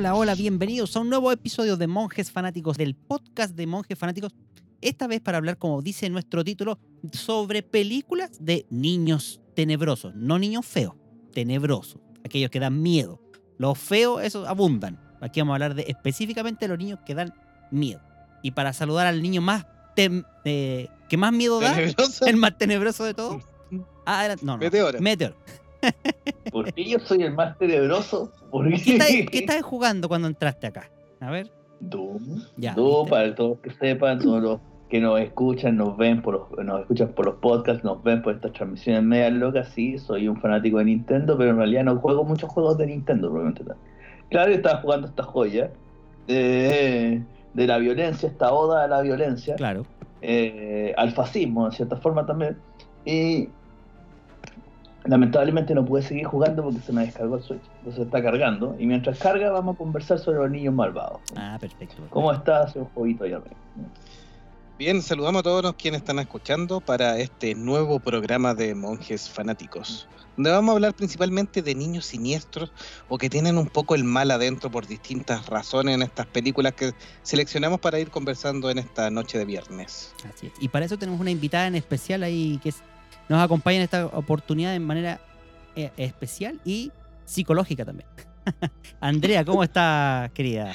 Hola, hola, bienvenidos a un nuevo episodio de Monjes Fanáticos, del podcast de Monjes Fanáticos. Esta vez para hablar, como dice nuestro título, sobre películas de niños tenebrosos. No niños feos, tenebrosos. Aquellos que dan miedo. Los feos, esos abundan. Aquí vamos a hablar de específicamente los niños que dan miedo. Y para saludar al niño más eh, que más miedo da, Tenebroso. el más tenebroso de todos. Ah, no, no. Meteor. ¿Por qué yo soy el más tenebroso? ¿Por ¿Qué qué? estabas jugando cuando entraste acá? A ver. Doom. Ya, Doom, ¿viste? para todos que sepan, todos los que nos escuchan, nos ven por los, nos escuchan por los podcasts, nos ven por estas transmisiones medias locas, sí, soy un fanático de Nintendo, pero en realidad no juego muchos juegos de Nintendo, probablemente. Claro, estaba jugando esta joya de, de la violencia, esta oda a la violencia. Claro. eh, al fascismo, en cierta forma también. Y lamentablemente no pude seguir jugando porque se me descargó el Switch. Entonces está cargando. Y mientras carga, vamos a conversar sobre los niños malvados. Ah, perfecto. ¿Cómo está ese jueguito ahí arriba? Bien, saludamos a todos los quienes están escuchando para este nuevo programa de Monjes Fanáticos, donde vamos a hablar principalmente de niños siniestros o que tienen un poco el mal adentro por distintas razones en estas películas que seleccionamos para ir conversando en esta noche de viernes. Así es. Y para eso tenemos una invitada en especial ahí que es- nos acompaña en esta oportunidad de manera eh, especial y psicológica también. Andrea, ¿cómo estás, querida?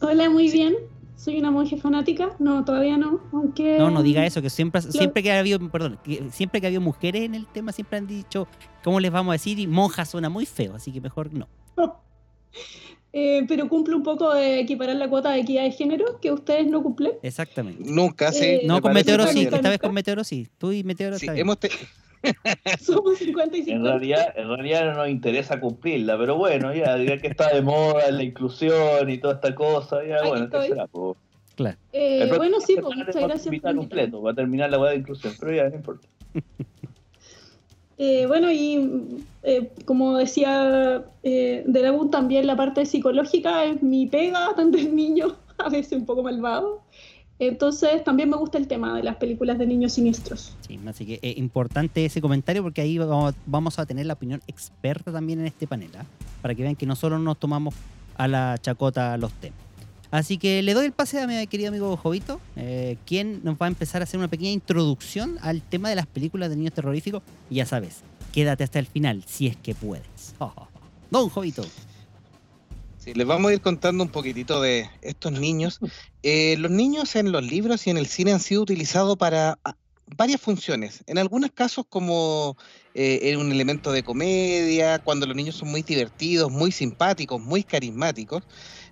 Hola, muy bien. Soy una monje fanática. No, todavía no. Aunque. No, no diga eso, que siempre, siempre que ha habido, perdón, siempre que ha habido mujeres en el tema, siempre han dicho, ¿cómo les vamos a decir? Y monja suena muy feo, así que mejor no. Eh, pero cumple un poco de equiparar la cuota de equidad de género que ustedes no cumplen. Exactamente. Nunca sí. Eh, No, con Meteoro sí, esta vez con Meteoro sí. Tú y Meteoro Sí, hemos te- Somos 50 y 50. En realidad, en realidad no nos interesa cumplirla, pero bueno, ya, ya que está de moda la inclusión y toda esta cosa, ya Aquí bueno, ¿qué será? po? Claro. Eh, bueno, sí, pues, muchas gracias por va a terminar la weá de inclusión, pero ya, no importa. Eh, bueno, y eh, como decía eh, de la U, también la parte psicológica es mi pega, atender niños, a veces un poco malvado. Entonces, también me gusta el tema de las películas de niños siniestros. Sí, así que es importante ese comentario porque ahí vamos, vamos a tener la opinión experta también en este panel, ¿ah? para que vean que no solo nos tomamos a la chacota los temas. Así que le doy el pase a mi querido amigo Jovito, eh, quien nos va a empezar a hacer una pequeña introducción al tema de las películas de niños terroríficos. Ya sabes, quédate hasta el final si es que puedes. Don Jovito. Sí, les vamos a ir contando un poquitito de estos niños. Eh, los niños en los libros y en el cine han sido utilizados para ah, varias funciones. En algunos casos como eh, un elemento de comedia, cuando los niños son muy divertidos, muy simpáticos, muy carismáticos,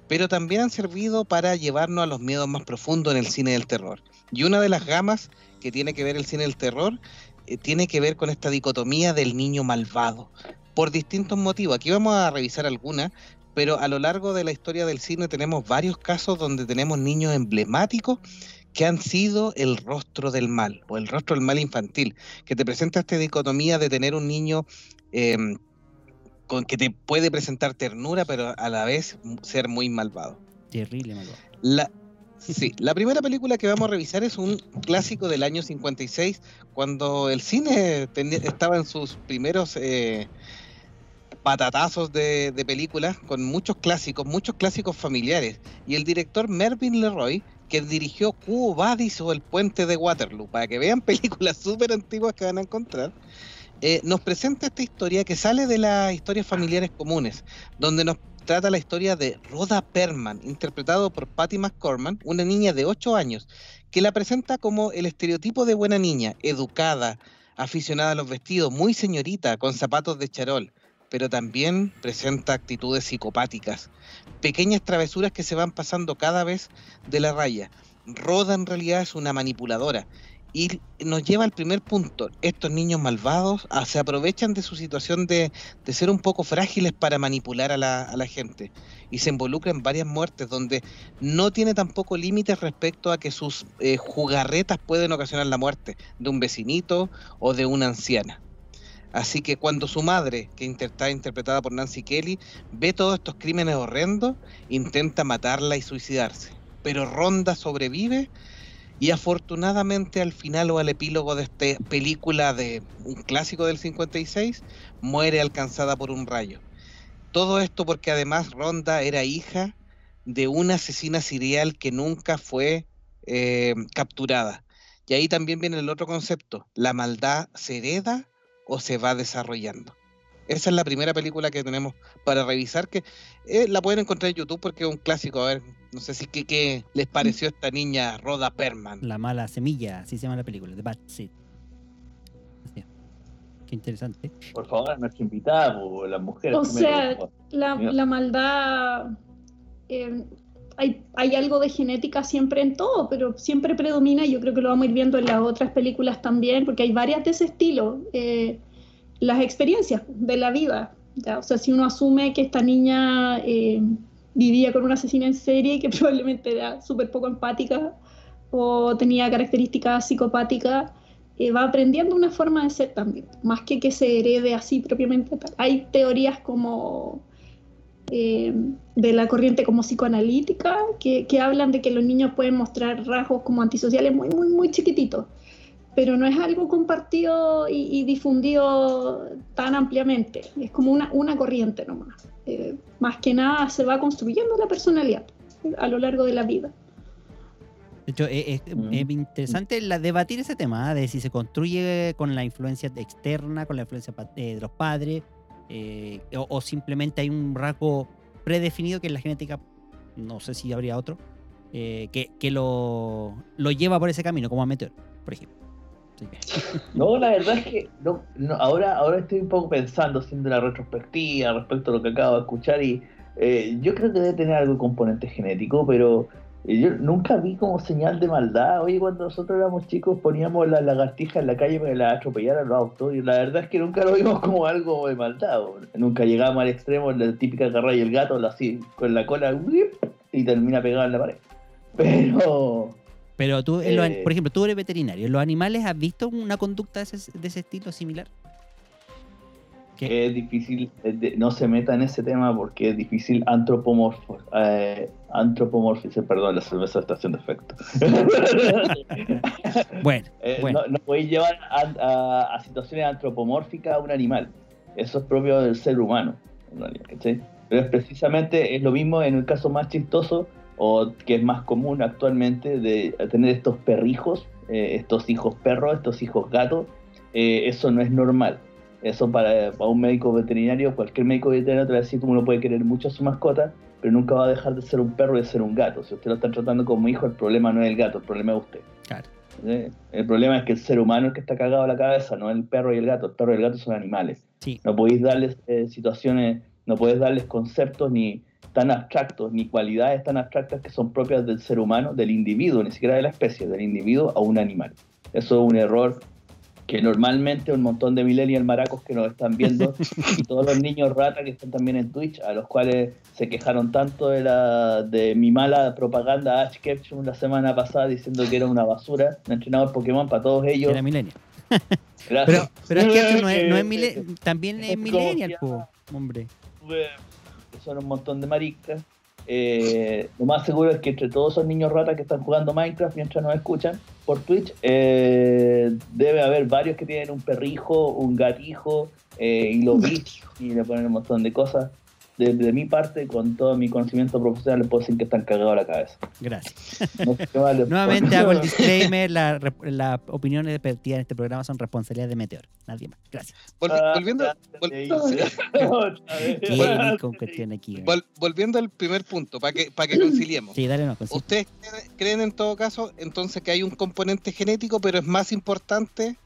pero también han servido para llevarnos a los miedos más profundos en el cine del terror. Y una de las gamas que tiene que ver el cine del terror eh, tiene que ver con esta dicotomía del niño malvado. Por distintos motivos. Aquí vamos a revisar algunas, pero a lo largo de la historia del cine tenemos varios casos donde tenemos niños emblemáticos que han sido el rostro del mal o el rostro del mal infantil, que te presenta esta dicotomía de tener un niño eh, con que te puede presentar ternura, pero a la vez ser muy malvado. Terrible, malvado. La, sí, la primera película que vamos a revisar es un clásico del año 56, cuando el cine estaba en sus primeros eh, patatazos de, de películas, con muchos clásicos, muchos clásicos familiares. Y el director Mervyn Leroy, que dirigió Cubo Badis o El Puente de Waterloo, para que vean películas súper antiguas que van a encontrar, eh, nos presenta esta historia que sale de las historias familiares comunes, donde nos trata la historia de Rhoda Perman, interpretado por Patty McCorman, una niña de 8 años, que la presenta como el estereotipo de buena niña, educada, aficionada a los vestidos, muy señorita, con zapatos de charol, pero también presenta actitudes psicopáticas, pequeñas travesuras que se van pasando cada vez de la raya. Rhoda en realidad es una manipuladora y nos lleva al primer punto. Estos niños malvados ah, se aprovechan de su situación de, de ser un poco frágiles para manipular a la, a la gente y se involucra en varias muertes donde no tiene tampoco límites respecto a que sus eh, jugarretas pueden ocasionar la muerte de un vecinito o de una anciana. Así que cuando su madre, que está interpretada por Nancy Kelly, ve todos estos crímenes horrendos, intenta matarla y suicidarse. Pero Ronda sobrevive y afortunadamente al final o al epílogo de esta película de un clásico del 56, muere alcanzada por un rayo. Todo esto porque además Ronda era hija de una asesina serial que nunca fue eh, capturada. Y ahí también viene el otro concepto, la maldad se hereda o se va desarrollando. Esa es la primera película que tenemos para revisar, que eh, la pueden encontrar en YouTube porque es un clásico. A ver, no sé si qué, qué les pareció esta niña Rhoda Perman. La mala semilla, así se llama la película, The Bad Seed. Así es. Qué interesante. Por favor, a nuestra invitada, las mujeres. O primero, sea. La, maldad, eh, hay, hay algo de genética siempre en todo, pero siempre predomina, y yo creo que lo vamos a ir viendo en las otras películas también, porque hay varias de ese estilo, eh, las experiencias de la vida. ¿ya? O sea, si uno asume que esta niña eh, vivía con una asesina en serie que probablemente era súper poco empática o tenía características psicopáticas, eh, va aprendiendo una forma de ser también, más que que se herede así propiamente. tal. Hay teorías como eh, de la corriente como psicoanalítica que, que hablan de que los niños pueden mostrar rasgos como antisociales muy, muy, muy chiquititos, pero no es algo compartido y, y difundido tan ampliamente, es como una, una corriente nomás. Eh, más que nada se va construyendo la personalidad a lo largo de la vida. De hecho, es, es- Mm. es interesante la, debatir ese tema, ¿ah? de si se construye con la influencia externa, con la influencia eh, de los padres, eh, o, o simplemente hay un rasgo predefinido que es la genética, no sé si habría otro, eh, que, que lo, lo lleva por ese camino, como a Meteor, por ejemplo. No, la verdad es que no, ahora, ahora estoy un poco pensando, haciendo una retrospectiva respecto a lo que acabo de escuchar y eh, yo creo que debe tener algo de componente genético, pero eh, yo nunca vi como señal de maldad. Oye, cuando nosotros éramos chicos poníamos las lagartijas en la calle para que las atropellaran los autos y la verdad es que nunca lo vimos como algo de maldad. Nunca llegamos al extremo, la típica agarra y el gato así, con la cola y termina pegado en la pared. Pero... Pero tú, en los Eh. por ejemplo, tú eres veterinario. ¿En los animales has visto una conducta de ese, de ese estilo similar? ¿Qué? es difícil, es de- no se meta en ese tema porque es difícil antropomorfo, eh, antropomorfizar, perdón, la cerveza está haciendo efecto. Bueno, Eh, bueno. no, no podéis llevar a, a- a situaciones antropomórficas a un animal. Eso es propio del ser humano, en realidad, ¿cachai? Pero es precisamente es lo mismo en el caso más chistoso o que es más común actualmente de tener estos perrijos, eh, estos hijos perros, estos hijos gatos. eh, eso no es normal. Eso para, para un médico veterinario, cualquier médico veterinario te va a decir que uno puede querer mucho a su mascota, pero nunca va a dejar de ser un perro y de ser un gato. Si usted lo está tratando como hijo, el problema no es el gato, el problema es usted. Claro. El problema es que el ser humano es el que está cagado a la cabeza, no el perro y el gato. El perro y el gato son animales. Sí. No podéis darles eh, situaciones, no podéis darles conceptos ni tan abstractos, ni cualidades tan abstractas que son propias del ser humano, del individuo, ni siquiera de la especie, del individuo a un animal. Eso es un error que normalmente un montón de millennials maracos que nos están viendo y todos los niños rata que están también en Twitch, a los cuales se quejaron tanto de, la, de mi mala propaganda a Ash Ketchum la semana pasada diciendo que era una basura, un entrenador Pokémon para todos ellos. Era millennial. Pero, Gracias. pero es que esto no es, no es mille- también es es millennial, po, hombre. Que son un montón de maricas. Eh, lo más seguro es que entre todos esos niños ratas que están jugando Minecraft mientras nos escuchan por Twitch, eh, debe haber varios que tienen un perrijo, un gatijo, eh, y lo vi y le ponen un montón de cosas. De, de mi parte, con todo mi conocimiento profesional, les puedo decir que están cagados a la cabeza. Gracias. No sé Nuevamente hago el disclaimer, la- las opiniones vertidas en este programa son responsabilidad de Meteor. Nadie más. Gracias. Volvi- Ah, volviendo, vol- vol- volviendo al primer punto, para que, para que conciliemos. Sí, dale no. ¿Ustedes creen, creen en todo caso entonces que hay un componente genético, pero es más importante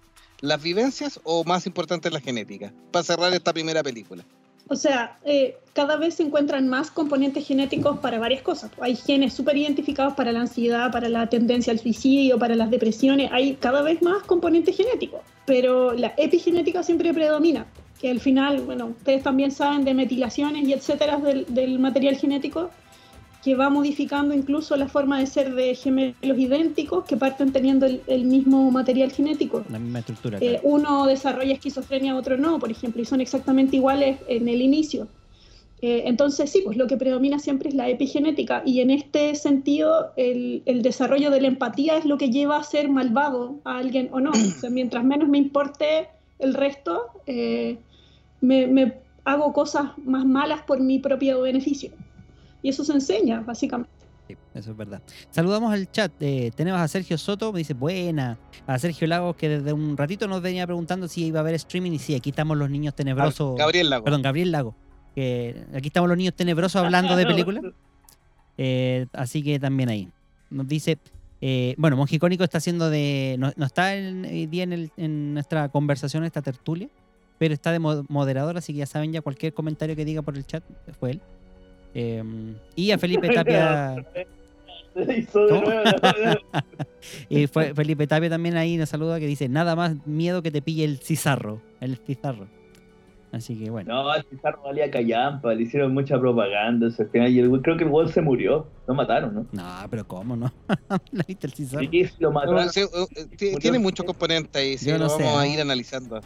las vivencias o más importante la genética? Para cerrar esta primera película. O sea, eh, cada vez se encuentran más componentes genéticos para varias cosas. Hay genes súper identificados para la ansiedad, para la tendencia al suicidio, para las depresiones. Hay cada vez más componentes genéticos, pero la epigenética siempre predomina. Que al final, bueno, ustedes también saben de metilaciones y etcétera del, del material genético que va modificando incluso la forma de ser de gemelos idénticos que parten teniendo el- el mismo material genético. La misma estructura. Eh, uno desarrolla esquizofrenia, otro no, por ejemplo, y son exactamente iguales en el inicio. Eh, entonces, sí, pues lo que predomina siempre es la epigenética y en este sentido el, el desarrollo de la empatía es lo que lleva a ser malvado a alguien o no. O sea, mientras menos me importe el resto, eh, me, me hago cosas más malas por mi propio beneficio. Y eso se enseña, básicamente. Sí, eso es verdad. Saludamos al chat. eh, tenemos a Sergio Soto, me dice buena. A Sergio Lagos, que desde un ratito nos venía preguntando si iba a haber streaming. Y sí, aquí estamos los niños tenebrosos. Gabriel Lago. Perdón, Gabriel Lago. Que aquí estamos los niños tenebrosos hablando de películas. Eh, así que también ahí. Nos dice. eh, bueno, Mongicónico está haciendo de. No, no está en, hoy día en, el- en nuestra conversación, esta tertulia. Pero está de mo- moderador, así que ya saben ya cualquier comentario que diga por el chat fue él. Eh, y a Felipe Tapia. Y fue Felipe Tapia también ahí nos saluda que dice, nada más miedo que te pille el cizarro, el cizarro. Así que bueno. No, el Pizarro valía callampa, le hicieron mucha propaganda. o sea, al final, y el creo que el gol se murió. Lo mataron, ¿no? No, pero ¿cómo no? ¿La viste el cizarro? Sí, sí, lo mataron. Eh, eh, ti- tiene muchos componentes ahí, sí, Yo lo vamos a ir analizando.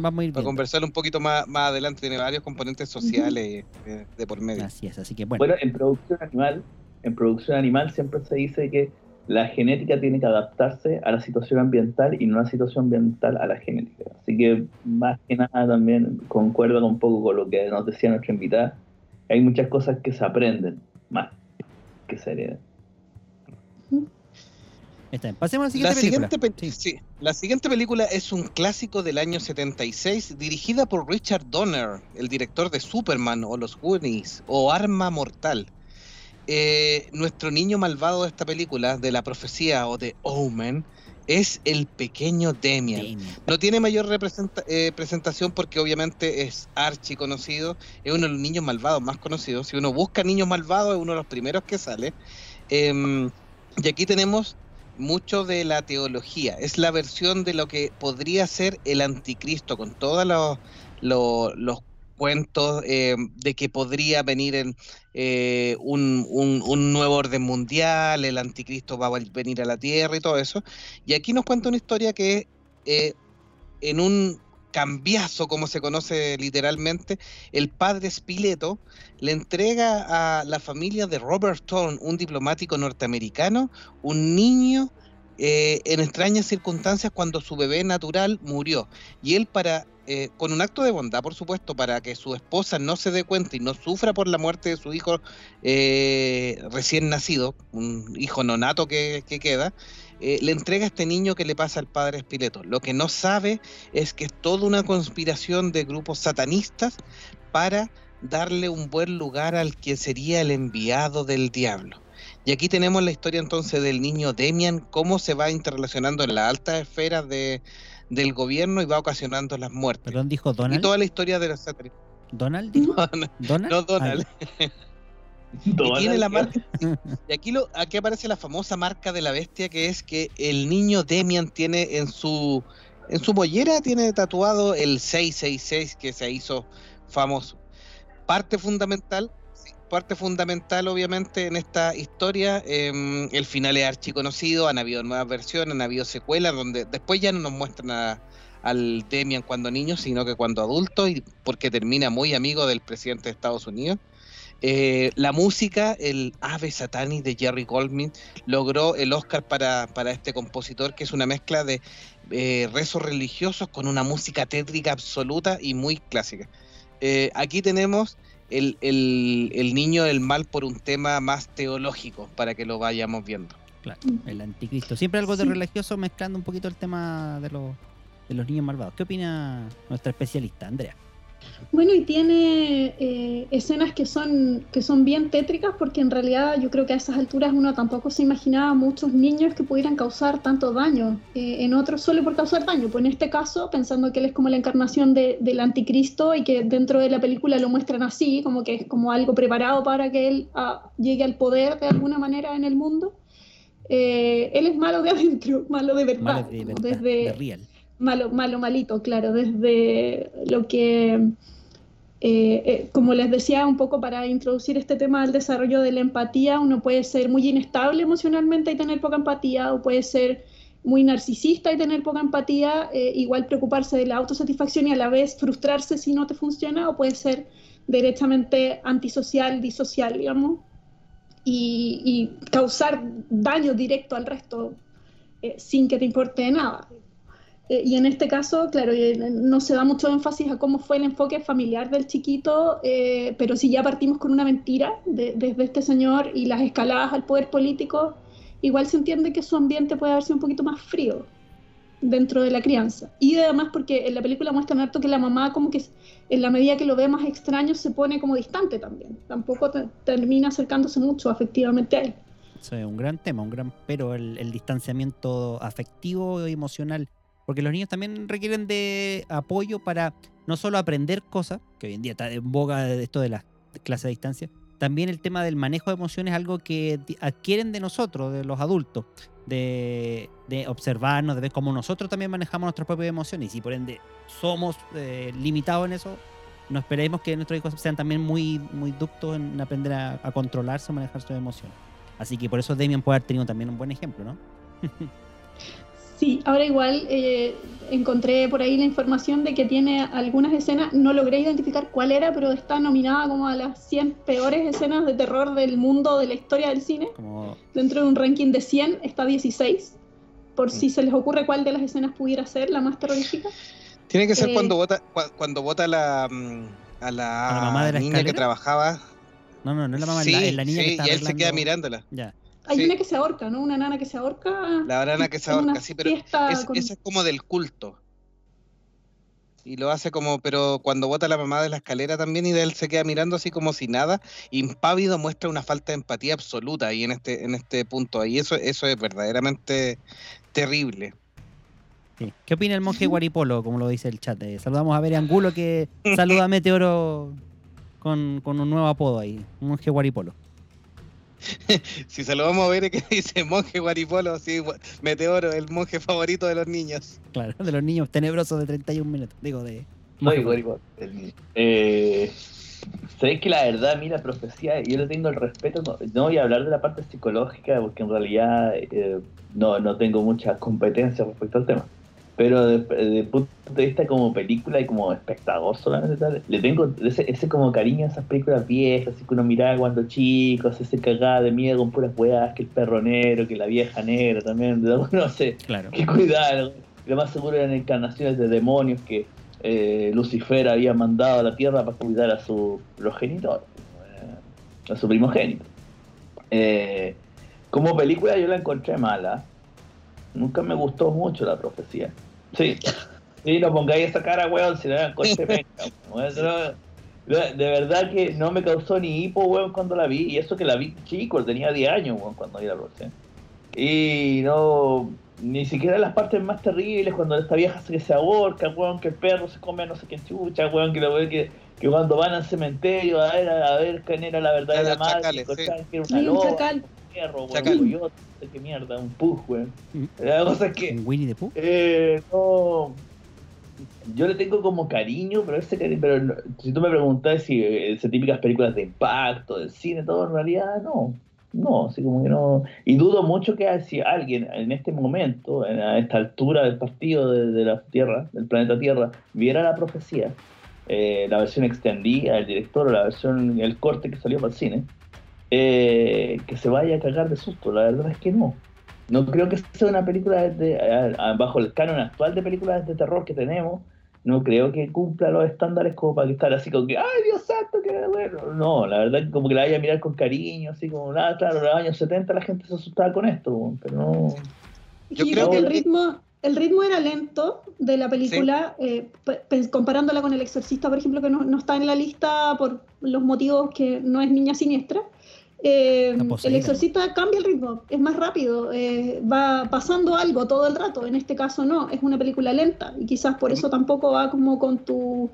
Vamos a ir Para conversar un poquito más, más adelante, tiene varios componentes sociales eh, de por medio. Así es, así que bueno. Bueno, en producción animal, en producción animal siempre se dice que la genética tiene que adaptarse a la situación ambiental y no la situación ambiental a la genética. Así que más que nada también concuerda un poco con lo que nos decía nuestra invitada. Hay muchas cosas que se aprenden más que se heredan. Está bien. Pasemos a la siguiente La película. siguiente, pe- Sí. sí, la siguiente película es un clásico del año 76, dirigida por Richard Donner, el director de Superman o Los Goonies o Arma Mortal. Eh, nuestro niño malvado de esta película, de la profecía o de Omen, es el pequeño Demian. No tiene mayor representa- eh, presentación porque obviamente es archi conocido, es uno de los niños malvados más conocidos. Si uno busca niños malvados, es uno de los primeros que sale. Em, y aquí tenemos mucho de la teología. Es la versión de lo que podría ser el anticristo, con todos los, los, los cuentos eh, de que podría venir en, eh, un, nuevo orden mundial, el anticristo va a venir a la tierra y todo eso. Y aquí nos cuenta una historia que eh, en un cambiazo, como se conoce literalmente, el padre Spileto le entrega a la familia de Robert Thorne, un diplomático norteamericano, un niño en extrañas circunstancias cuando su bebé natural murió. Y él para, eh, con un acto de bondad, por supuesto, para que su esposa no se dé cuenta y no sufra por la muerte de su hijo eh, recién nacido, un hijo nonato que, que queda, eh, le entrega a este niño que le pasa al padre Espileto. Lo que no sabe es que es toda una conspiración de grupos satanistas para darle un buen lugar al que sería el enviado del diablo. Y aquí tenemos la historia entonces del niño Demian, cómo se va interrelacionando en las altas esferas de, del gobierno y va ocasionando las muertes. Perdón, dijo Y Donald. toda la historia de los satanistas. ¿Donald dijo? ¿Donald? No Donald. Y Todas tiene la las- marca. Y aquí, lo, aquí aparece la famosa marca de la bestia, que es que el niño Demian tiene en su en su mollera tiene tatuado el 666 que se hizo famoso. Parte fundamental, parte fundamental obviamente en esta historia. em, el final es archiconocido, han habido nuevas versiones, han habido secuelas donde después ya no nos muestran a- al Demian cuando niño, sino que cuando adulto, y porque termina muy amigo del presidente de Estados Unidos. Eh, la música, el Ave Satanis de Jerry Goldman, logró el Oscar para, para este compositor, que es una mezcla de eh, rezos religiosos con una música tétrica absoluta y muy clásica. Eh, aquí tenemos el, el, el niño del mal por un tema más teológico, para que lo vayamos viendo. Claro, el anticristo. Siempre algo de Sí. religioso mezclando un poquito el tema de los, de los niños malvados. ¿Qué opina nuestra especialista, Andrea? Bueno, y tiene eh, escenas que son, que son bien tétricas porque en realidad yo creo que a esas alturas uno tampoco se imaginaba muchos niños que pudieran causar tanto daño. Eh, en otros solo por causar daño. Pues en este caso, pensando que él es como la encarnación de- del anticristo y que dentro de la película lo muestran así, como que es como algo preparado para que él ah, llegue al poder de alguna manera en el mundo. eh, él es malo de adentro, malo de verdad. Malo de verdad, desde, de real. Malo, malo, malito, claro, desde lo que, eh, eh, como les decía, un poco para introducir este tema del desarrollo de la empatía, uno puede ser muy inestable emocionalmente y tener poca empatía, o puede ser muy narcisista y tener poca empatía, eh, igual preocuparse de la autosatisfacción y a la vez frustrarse si no te funciona, o puede ser derechamente antisocial, disocial, digamos, y, causar daño directo al resto sin que te importe nada. Eh, y en este caso, claro, eh, no se da mucho énfasis a cómo fue el enfoque familiar del chiquito, eh, pero si ya partimos con una mentira de- desde este señor y las escaladas al poder político, igual se entiende que su ambiente puede haber sido un poquito más frío dentro de la crianza. Y además porque en la película muestran harto que la mamá como que en la medida que lo ve más extraño se pone como distante también. Tampoco te- termina acercándose mucho afectivamente a él. Es un gran tema, un gran pero el, el distanciamiento afectivo y emocional. Porque los niños también requieren de apoyo para no solo aprender cosas, que hoy en día está en boga esto de las clases a distancia, también el tema del manejo de emociones es algo que adquieren de nosotros, de los adultos, de, de observarnos, de ver cómo nosotros también manejamos nuestras propias emociones. Y si por ende somos eh, limitados en eso, no esperemos que nuestros hijos sean también muy, muy ductos en aprender a, a controlarse o manejar sus emociones. Así que por eso Demian puede haber tenido también un buen ejemplo, ¿no? Sí, ahora igual eh, encontré por ahí la información de que tiene algunas escenas, no logré identificar cuál era, pero está nominada como a las 100 peores escenas de terror del mundo de la historia del cine. Como Dentro de un ranking de 100 está 16, por si se les ocurre cuál de las escenas pudiera ser la más terrorífica. Tiene que ser Eh, cuando vota cua- cuando vota la, mm, a la, ¿A la mamá de la niña que trabajaba. no, no, no es la mamá, sí, la, es la niña sí, que está y él se queda mirándola. Ya. Hay Sí. una que se ahorca, ¿no? Una nana que se ahorca. La banana que se ahorca, sí, pero fiesta es, con- esa es como del culto. Y lo hace como, pero cuando vota la mamá de la escalera también y de él se queda mirando así como si nada, impávido muestra una falta de empatía absoluta ahí en este, en este punto. Y eso, eso es verdaderamente terrible. Sí. ¿Qué opina el monje Guaripolo, como lo dice el chat? Eh, saludamos a Bere Angulo que saluda a Meteoro con, con un nuevo apodo ahí, monje Guaripolo. Si se lo vamos a ver, que dice monje guaripolo, sí, meteoro, el monje favorito de los niños. Claro, de los niños tenebrosos de 31 minutos. Digo, de. No, igual. El- Eh, Sabéis que la verdad, a mí la profecía, yo le tengo el respeto, no, no voy a hablar de la parte psicológica porque en realidad eh, no, no tengo mucha competencia respecto al tema. Pero desde el punto de vista como película y como espectador solamente, tal, le tengo ese, ese como cariño a esas películas viejas, así que uno miraba cuando chico, ese cagada de miedo con puras weas, que el perro negro, que la vieja negra también, no sé, Claro. que cuidar. Lo más seguro eran encarnaciones de demonios que eh, Lucifer había mandado a la tierra para cuidar a su progenitor, eh, a su primogénito. Eh, como película yo la encontré mala. Nunca me gustó mucho la profecía. Sí. Sí, no pongáis esa cara, weón, si la encontré penca, weón. No, de verdad que no me causó ni hipo, weón, cuando la vi. Y eso que la vi chico, tenía 10 años, weón, cuando vi la profecía. Y no, ni siquiera las partes más terribles, cuando esta vieja se, se ahorca, weón, que el perro se come a no sé qué chucha, weón, que, lo, que, que cuando van al cementerio a ver, a ver quién era la verdadera madre, chacales, encontraron que era una Hay un loba, chacal. un perro, Chacal. un coyote, no sé qué mierda, un pug, weón. Mm. La cosa es que... ¿Un Winnie the Pooh? Eh, no. Yo le tengo como cariño, pero ese cariño, pero no- si tú me preguntas si eh, esas típicas películas de impacto, del cine, todo, en realidad no. No, así como que no. Y dudo mucho que si alguien en este momento, en- a esta altura del partido de, de la Tierra, del planeta Tierra, viera la profecía, eh, la versión extendida del director o la versión, el corte que salió para el cine, eh, que se vaya a cagar de susto. La verdad es que no. No creo que sea una película de, a- a- bajo el canon actual de películas de terror que tenemos, no creo que cumpla los estándares como para que estar así como que, ay Dios santo, qué bueno. No, la verdad que como que la vaya a mirar con cariño, así como, nada, claro, en los años 70 la gente se asustaba con esto, pero no. Yo Yo, creo creo que el que- ritmo, el ritmo era lento de la película, eh, pe- pe- comparándola con El Exorcista, por ejemplo, que no, no está en la lista por los motivos que no es niña siniestra. Eh, el Exorcista cambia el ritmo, es más rápido, eh, va pasando algo todo el rato. En este caso no, es una película lenta y quizás por eso tampoco va como con tu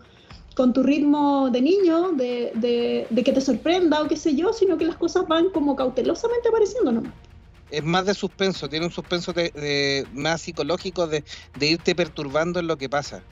con tu ritmo de niño, de, de- de que te sorprenda o qué sé yo, sino que las cosas van como cautelosamente apareciendo nomás. Es más de suspenso, tiene un suspenso de, de- más psicológico de, de irte perturbando en lo que pasa.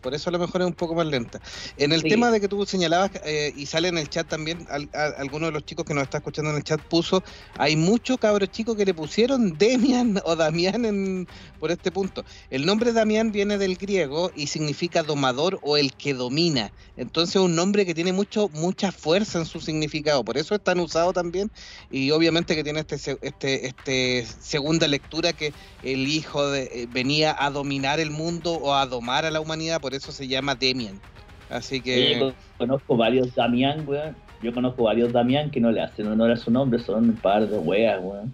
Por eso a lo mejor es un poco más lenta. En el Sí. tema de que tú señalabas, eh, y sale en el chat también, al- a- alguno de los chicos que nos está escuchando en el chat puso, hay muchos cabros chicos que le pusieron Demian o Damián en, por este punto. El nombre Damián viene del griego y significa domador o el que domina. Entonces es un nombre que tiene mucho, mucha fuerza en su significado. Por eso es tan usado también y obviamente que tiene este, este, este segunda lectura que el hijo de, eh, venía a dominar el mundo o a domar a la humanidad, por eso se llama Demian. Así que Yo conozco varios Damián, weón. Yo conozco varios Damián que no le hacen honor a su nombre, son un par de weas, weón.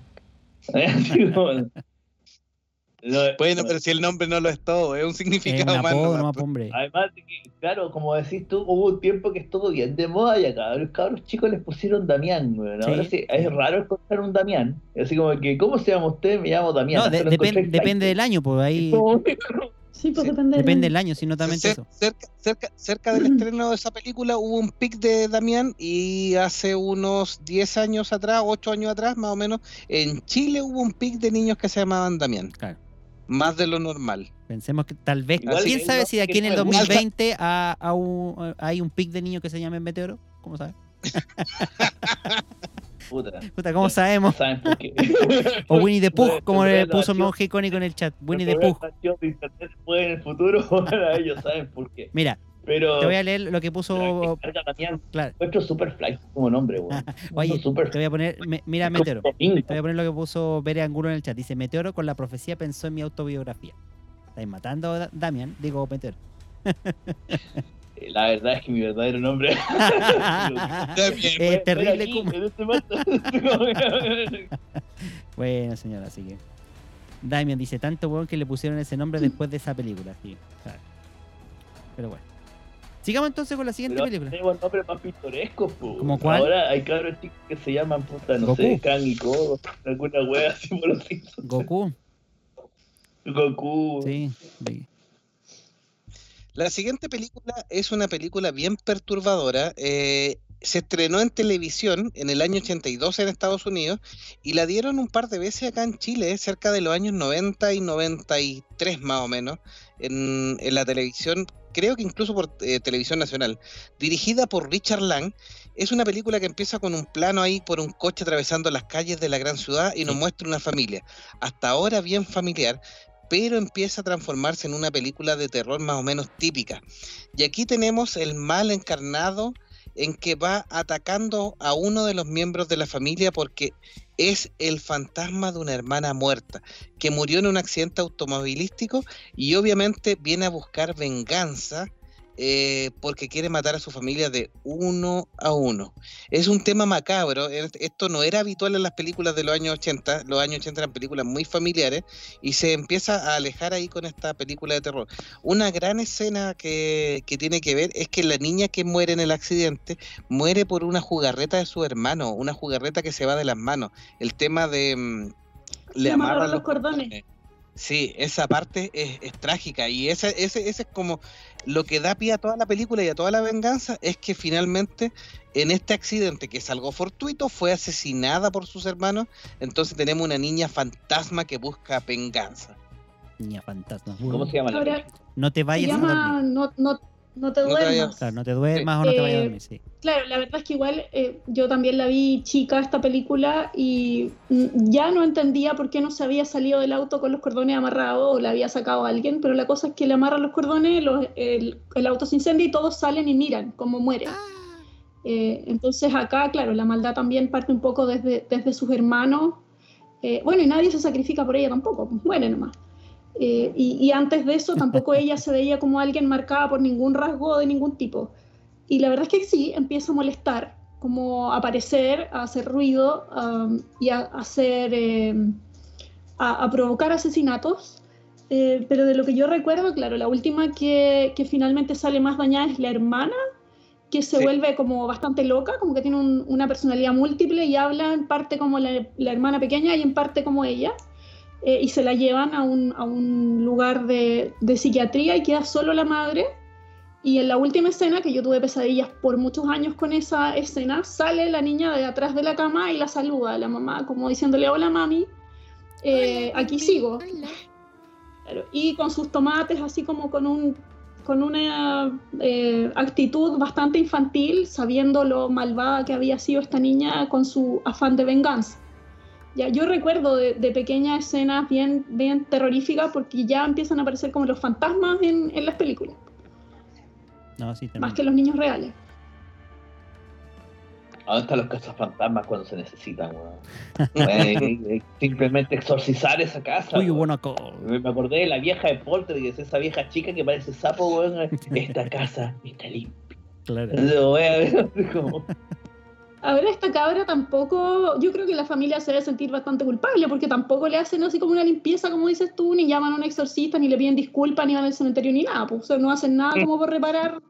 Bueno, no, pero si el nombre no lo es todo, es un significado más. pues. hombre. Además claro, como decís tú, hubo un tiempo que estuvo bien de moda y a los cabros chicos les pusieron Damián, weón. Ahora Sí. sí, es raro encontrar un Damián. Así como que, ¿cómo se llama usted? Me llamo Damián. No, de- depende del año, pues ahí Como- Sí, pues Sí. depende, depende del año, si no solamente Cer- eso. cerca, cerca, cerca del estreno de esa película hubo un pic de Damián y hace unos 10 años atrás, 8 años atrás más o menos, en Chile hubo un pic de niños que se llamaban Damián. Claro. Más de lo normal. Pensemos que tal vez, Igual quién sabe no- si de aquí en el no es 2020 ha- ha un- hay un pic de niños que se llamen Meteoro. ¿Cómo sabes? Puta. Puta, ¿cómo sabemos? saben por qué. O Winnie the Pooh, como le puso nació- Monje Icónico en el chat. Winnie the Pooh. nació de internet después en el futuro, bueno, ellos saben por qué. Mira, Pero. te voy a leer lo que puso. Claro, encuentro super fly como nombre, weón. Oye, super te voy a poner. me- mira, Meteoro. Te voy a poner lo que puso Bere Angulo en el chat. Dice: Meteoro con la profecía pensó en mi autobiografía. Estáis matando Damian, digo Meteoro. Eh, La verdad es que mi verdadero nombre es terrible aquí, en este. Bueno, señora, así que. Damian dice: tanto weón que le pusieron ese nombre después de esa película. Sí, claro. Pero bueno. Sigamos entonces con la siguiente Pero película. tenemos nombres más pintorescos. ¿Como cuál? Ahora hay cabros chicos que se llaman, puta, no Goku. sé, Kang y Kodo, alguna wea así por los. Goku. Goku. Sí. sí. La siguiente película es una película bien perturbadora. eh, se estrenó en televisión en el año 82 en Estados Unidos y la dieron un par de veces acá en Chile, cerca de los años 90 y 93 más o menos, en, en la televisión, creo que incluso por eh, televisión nacional. Dirigida por Richard Lang, es una película que empieza con un plano ahí por un coche atravesando las calles de la gran ciudad y nos muestra una familia, hasta ahora bien familiar, pero empieza a transformarse en una película de terror más o menos típica. Y aquí tenemos el mal encarnado en que va atacando a uno de los miembros de la familia porque es el fantasma de una hermana muerta que murió en un accidente automovilístico y obviamente viene a buscar venganza eh, porque quiere matar a su familia de uno a uno. Es un tema macabro, es- esto no era habitual en las películas de los años 80, los años 80 eran películas muy familiares y se empieza a alejar ahí con esta película de terror. Una gran escena que, que tiene que ver es que la niña que muere en el accidente muere por una jugarreta de su hermano, una jugarreta que se va de las manos. El tema de... mm, Le amarran los cordones. Sí, esa parte es, es trágica y ese, ese, ese es como lo que da pie a toda la película y a toda la venganza es que finalmente en este accidente que es algo fortuito fue asesinada por sus hermanos, entonces tenemos una niña fantasma que busca venganza. Niña fantasma. ¿Cómo se llama la Ahora, película? No te se vayas a dormir. llama no, no, No te duermas. vayas. Claro, no te duermas o no te vayas a Eh, dormir, sí. Claro, la verdad es que igual eh, yo también la vi chica esta película y mm, ya no entendía por qué no se había salido del auto con los cordones amarrados o la había sacado a alguien, pero la cosa es que le amarran los cordones, los- el, el auto se incendia y todos salen y miran cómo muere. Eh, entonces acá, claro, la maldad también parte un poco desde, desde sus hermanos. Eh, bueno, y nadie se sacrifica por ella tampoco, pues muere nomás. Eh, y, y antes de eso tampoco ella se veía como alguien marcada por ningún rasgo de ningún tipo. Y la verdad es que sí, empieza a molestar, como a aparecer, a hacer ruido um, y a, hacer, eh, a, a provocar asesinatos. Eh, pero de lo que yo recuerdo, claro, la última que, que finalmente sale más dañada es la hermana, que se Sí. vuelve como bastante loca, como que tiene un- una personalidad múltiple y habla en parte como la, la hermana pequeña y en parte como ella. Eh, y se la llevan a un, a un lugar de, de psiquiatría y queda solo la madre. Y en la última escena, que yo tuve pesadillas por muchos años con esa escena, sale la niña de atrás de la cama y la saluda a la mamá, como diciéndole, hola mami, eh, aquí sigo. Claro, Y con sus tomates, así como con, un, con una eh, actitud bastante infantil, sabiendo lo malvada que había sido esta niña con su afán de venganza. Ya, yo recuerdo de, de pequeñas escenas bien, bien terroríficas porque ya empiezan a aparecer como los fantasmas en, en las películas, No, sí, más que los niños reales. ¿A ¿Dónde están los cazafantasmas cuando se necesitan, weón? Simplemente exorcizar esa casa. Uy, bueno, Me acordé de la vieja de Poltergeist, esa vieja chica que parece sapo, weón. Esta casa está limpia. claro. Weón, como- A ver, esta cabra tampoco, yo creo que la familia se debe sentir bastante culpable porque tampoco le hacen así como una limpieza, como dices tú, ni llaman a un exorcista, ni le piden disculpas, ni van al cementerio, ni nada. Pues, o sea, no hacen nada como por reparar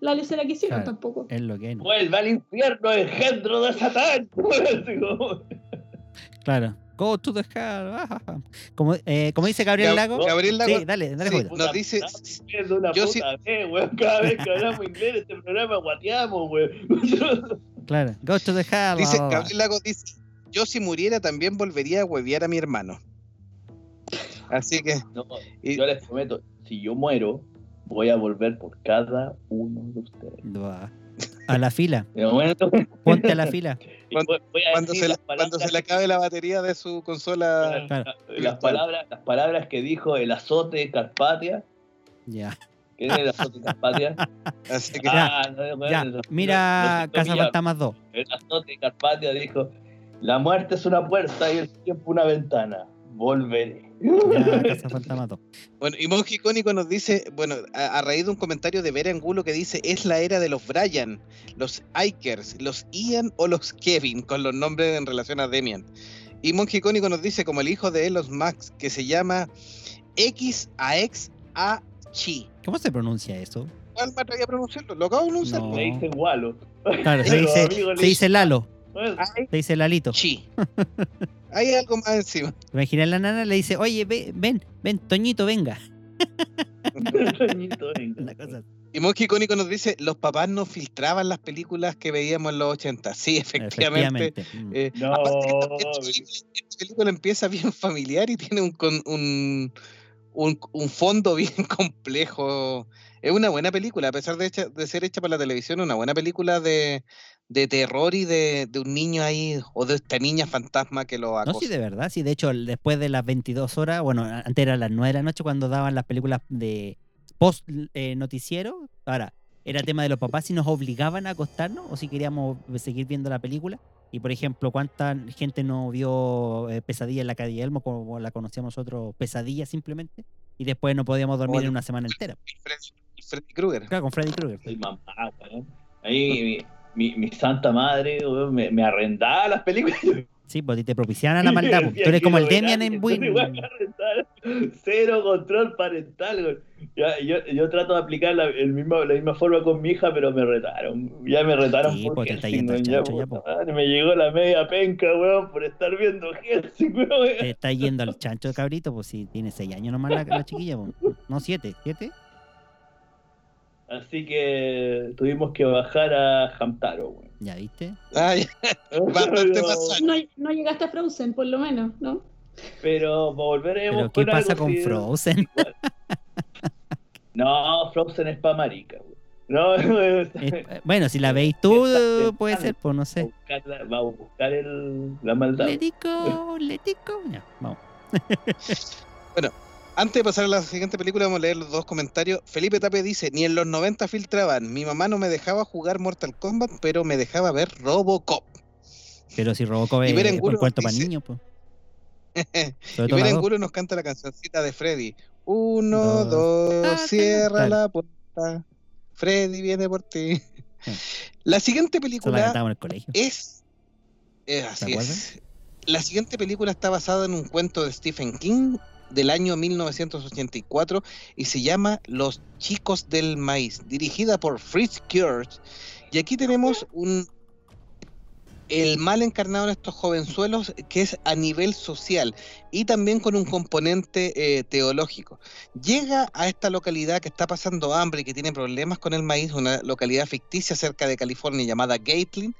la lecera que hicieron Claro. tampoco. Es lo que es. ¿no? Vuelve al infierno, engendro de Satán. Claro. Go to the hell. Como, eh, como dice Gabriel Gab- Lago. Gabriel Lago Sí, dale, dale, sí, nos dice, una yo puta sí- weón. Cada vez que hablamos inglés en este programa guateamos, weón. Claro. Go to the hell. dice. Gabriel Lago dice, yo si muriera también volvería a huevear a mi hermano. Así que, No, y- yo les prometo, si yo muero, voy a volver por cada uno de ustedes. Va. A la fila. De momento, Ponte a la fila. Cuando- voy- voy a cuando decir se, le, las cuando se palabras le acabe la batería de su consola, Claro. las palabras, las palabras que dijo el azote Carpatia. Ya. ¿Quién es el azote Carpatia? así que Ya, Ah, no, bueno, Ya. no- Mira no- Casa Fantasmas 2. El azote Carpatia dijo: La muerte es una puerta y el tiempo una ventana. Volveré. Ya, Casa Fantasmas 2. Bueno, y Monje Icónico nos dice, bueno, a, a raíz de un comentario de Vera Angulo que dice, es la era de los Brian, los Ikers, los Ian o los Kevin, con los nombres en relación a Demian. Y Monje Icónico nos dice, como el hijo de Elos Max, que se llama XAX A Chi. ¿Cómo se pronuncia eso? ¿Cuál me atreví a pronunciarlo? Lo acabo de pronunciar. No. Le dicen Walo. Claro, se dice, se dice Lalo. Se dice Lalito. Chi. Hay algo más encima. Imagina la nana le dice, oye, ve- ven, ven, Toñito, venga. Toñito, venga. Una cosa así. Y Monje Icónico nos dice, los papás no filtraban las películas que veíamos en los 80. Sí, efectivamente. Mm. Eh, No, aparte, esta, esta película, esta película empieza bien familiar y tiene un, con- un, un, un fondo bien complejo. Es una buena película, a pesar de, hecha- de ser hecha para la televisión, una buena película de, de terror y de, de un niño ahí, o de esta niña fantasma que lo No, acosa. sí, de verdad, sí. De hecho, después de las 22 horas, bueno, antes era las 9 de la noche cuando daban las películas de post eh, noticiero. Ahora, era tema de los papás si nos obligaban a acostarnos o si queríamos seguir viendo la película. Y por ejemplo, ¿cuánta gente no vio eh, Pesadilla en la calle Elmo, como la conocíamos nosotros, Pesadilla simplemente? Y después no podíamos dormir en una semana entera. Freddy, Freddy Krueger. Claro, con Freddy Krueger. Soy mamá. Ahí mi, mi, santa madre weón, me, me arrendaba las películas. Sí, pues te propiciaban a la maldad. pues. Tú eres como el Demian en Win. Cero control parental. weón. Ya, yo, yo trato de aplicar la, el mismo, la misma forma con mi hija, pero me retaron. Ya me retaron Sí, por pues, te está Helsing, yendo al weón, chancho ya, pues. madre, Me llegó la media penca, weón, por estar viendo Helsing, weón. Te está yendo al chancho cabrito, pues si tiene 6 años nomás la, la chiquilla. pues. No, 7. ¿7? Así que tuvimos que bajar a Hamtaro, weón. ¿Ya viste? Ay, Bastante. No, no llegaste a Frozen, por lo menos, ¿no? Pero volveremos ¿Pero qué con pasa algo con así, Frozen? No, Frozen es pa' marica, weón. No, Eh, eh, bueno, si la veis tú, eh, puede ser, pues no sé. buscar, la- va a buscar el, la maldad. Let it go, let it go. Ya, vamos. Antes de pasar a la siguiente película, vamos a leer los dos comentarios. Felipe Tape dice, ni en los 90 filtraban. Mi mamá no me dejaba jugar Mortal Kombat, pero me dejaba ver Robocop. Pero si Robocop es un cuento para niños, pues. Y la. Angulo nos canta la cancioncita de Freddy. Uno, Dos. cierra la puerta. Freddy viene por ti. Sí. La siguiente la película cantábamos en el colegio. es. es así es. La siguiente película está basada en un cuento de Stephen King del año 1984 y se llama Los chicos del maíz, dirigida por Fritz Kurz. Y aquí tenemos un el mal encarnado en estos jovenzuelos que es a nivel social y también con un componente eh, teológico. Llega a esta localidad que está pasando hambre y que tiene problemas con el maíz, una localidad ficticia cerca de California llamada Gatling,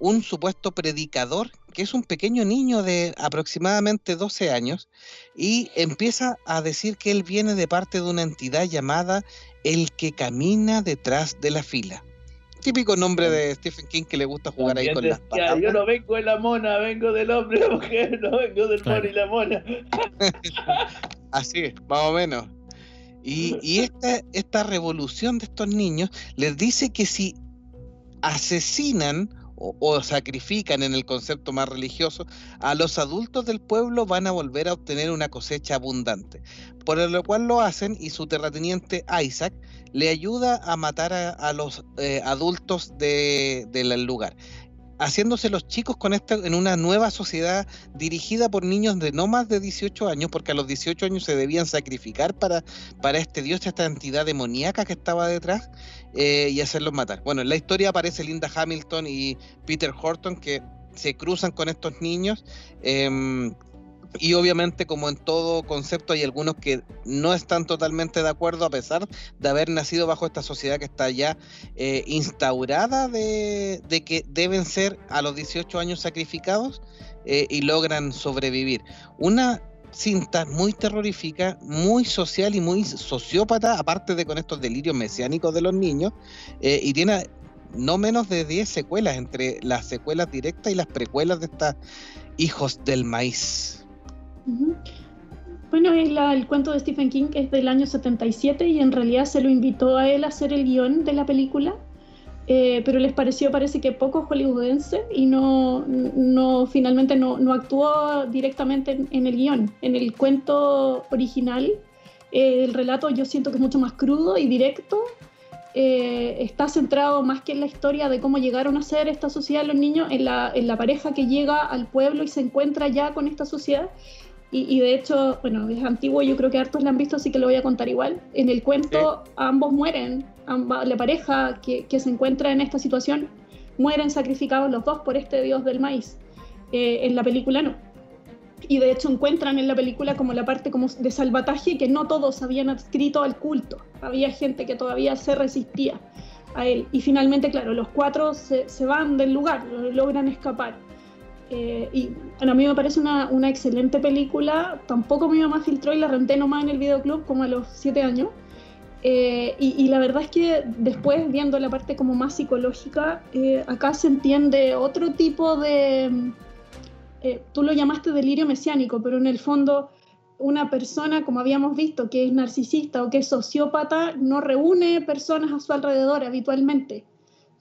un supuesto predicador que es un pequeño niño de aproximadamente 12 años y empieza a decir que él viene de parte de una entidad llamada el que camina detrás de la fila. Típico nombre de Stephen King que le gusta jugar ahí con las palabras. yo no vengo de la mona, vengo del hombre y la mujer, no vengo del Claro. mono y la mona. Así es, más o menos. Y, y esta, esta revolución de estos niños les dice que si asesinan o, sacrifican en el concepto más religioso a los adultos del pueblo van a volver a obtener una cosecha abundante. Por lo cual lo hacen y su terrateniente Isaac le ayuda a matar a, a los eh, adultos de- del lugar. Haciéndose los chicos con esto en una nueva sociedad dirigida por niños de no más de 18 años, porque a los 18 años se debían sacrificar para, para este dios, esta entidad demoníaca que estaba detrás, eh, y hacerlos matar. Bueno, en la historia aparece Linda Hamilton y Peter Horton que se cruzan con estos niños. em, y obviamente, como en todo concepto, hay algunos que no están totalmente de acuerdo, a pesar de haber nacido bajo esta sociedad que está ya eh, instaurada de, de que deben ser a los 18 años sacrificados eh, y logran sobrevivir. Una cinta muy terrorífica, muy social y muy sociópata, aparte de con estos delirios mesiánicos de los niños, eh, y tiene no menos de 10 secuelas, entre las secuelas directas y las precuelas de estas hijos del maíz. Bueno, la- el cuento de Stephen King es del año 77 y en realidad se lo invitó a él a hacer el guion de la película, eh, pero les pareció, parece que poco hollywoodense y no, no finalmente no, no actuó directamente en, en el guion. En el cuento original, eh, el relato yo siento que es mucho más crudo y directo. eh, está centrado más que en la historia de cómo llegaron a ser esta sociedad los niños, en la, en la pareja que llega al pueblo y se encuentra ya con esta sociedad. Y, y de hecho, bueno, es antiguo, yo creo que hartos la han visto, así que lo voy a contar igual. En el cuento ambos mueren, amba- la pareja que, que se encuentra en esta situación mueren sacrificados los dos por este dios del maíz. Eh, en la película no. Y de hecho encuentran en la película como la parte como de salvataje que no todos habían adscrito al culto. Había gente que todavía se resistía a él. Y finalmente, claro, los cuatro se, se van del lugar, lo- logran escapar. Eh, y bueno, a mí me parece una, una excelente película. Tampoco mi mamá filtró y la renté nomás en el videoclub como a los siete años. Eh, y, y la verdad es que después, viendo la parte como más psicológica, eh, acá se entiende otro tipo de... mm, eh, tú lo llamaste delirio mesiánico, pero en el fondo una persona, como habíamos visto, que es narcisista o que es sociópata, no reúne personas a su alrededor habitualmente.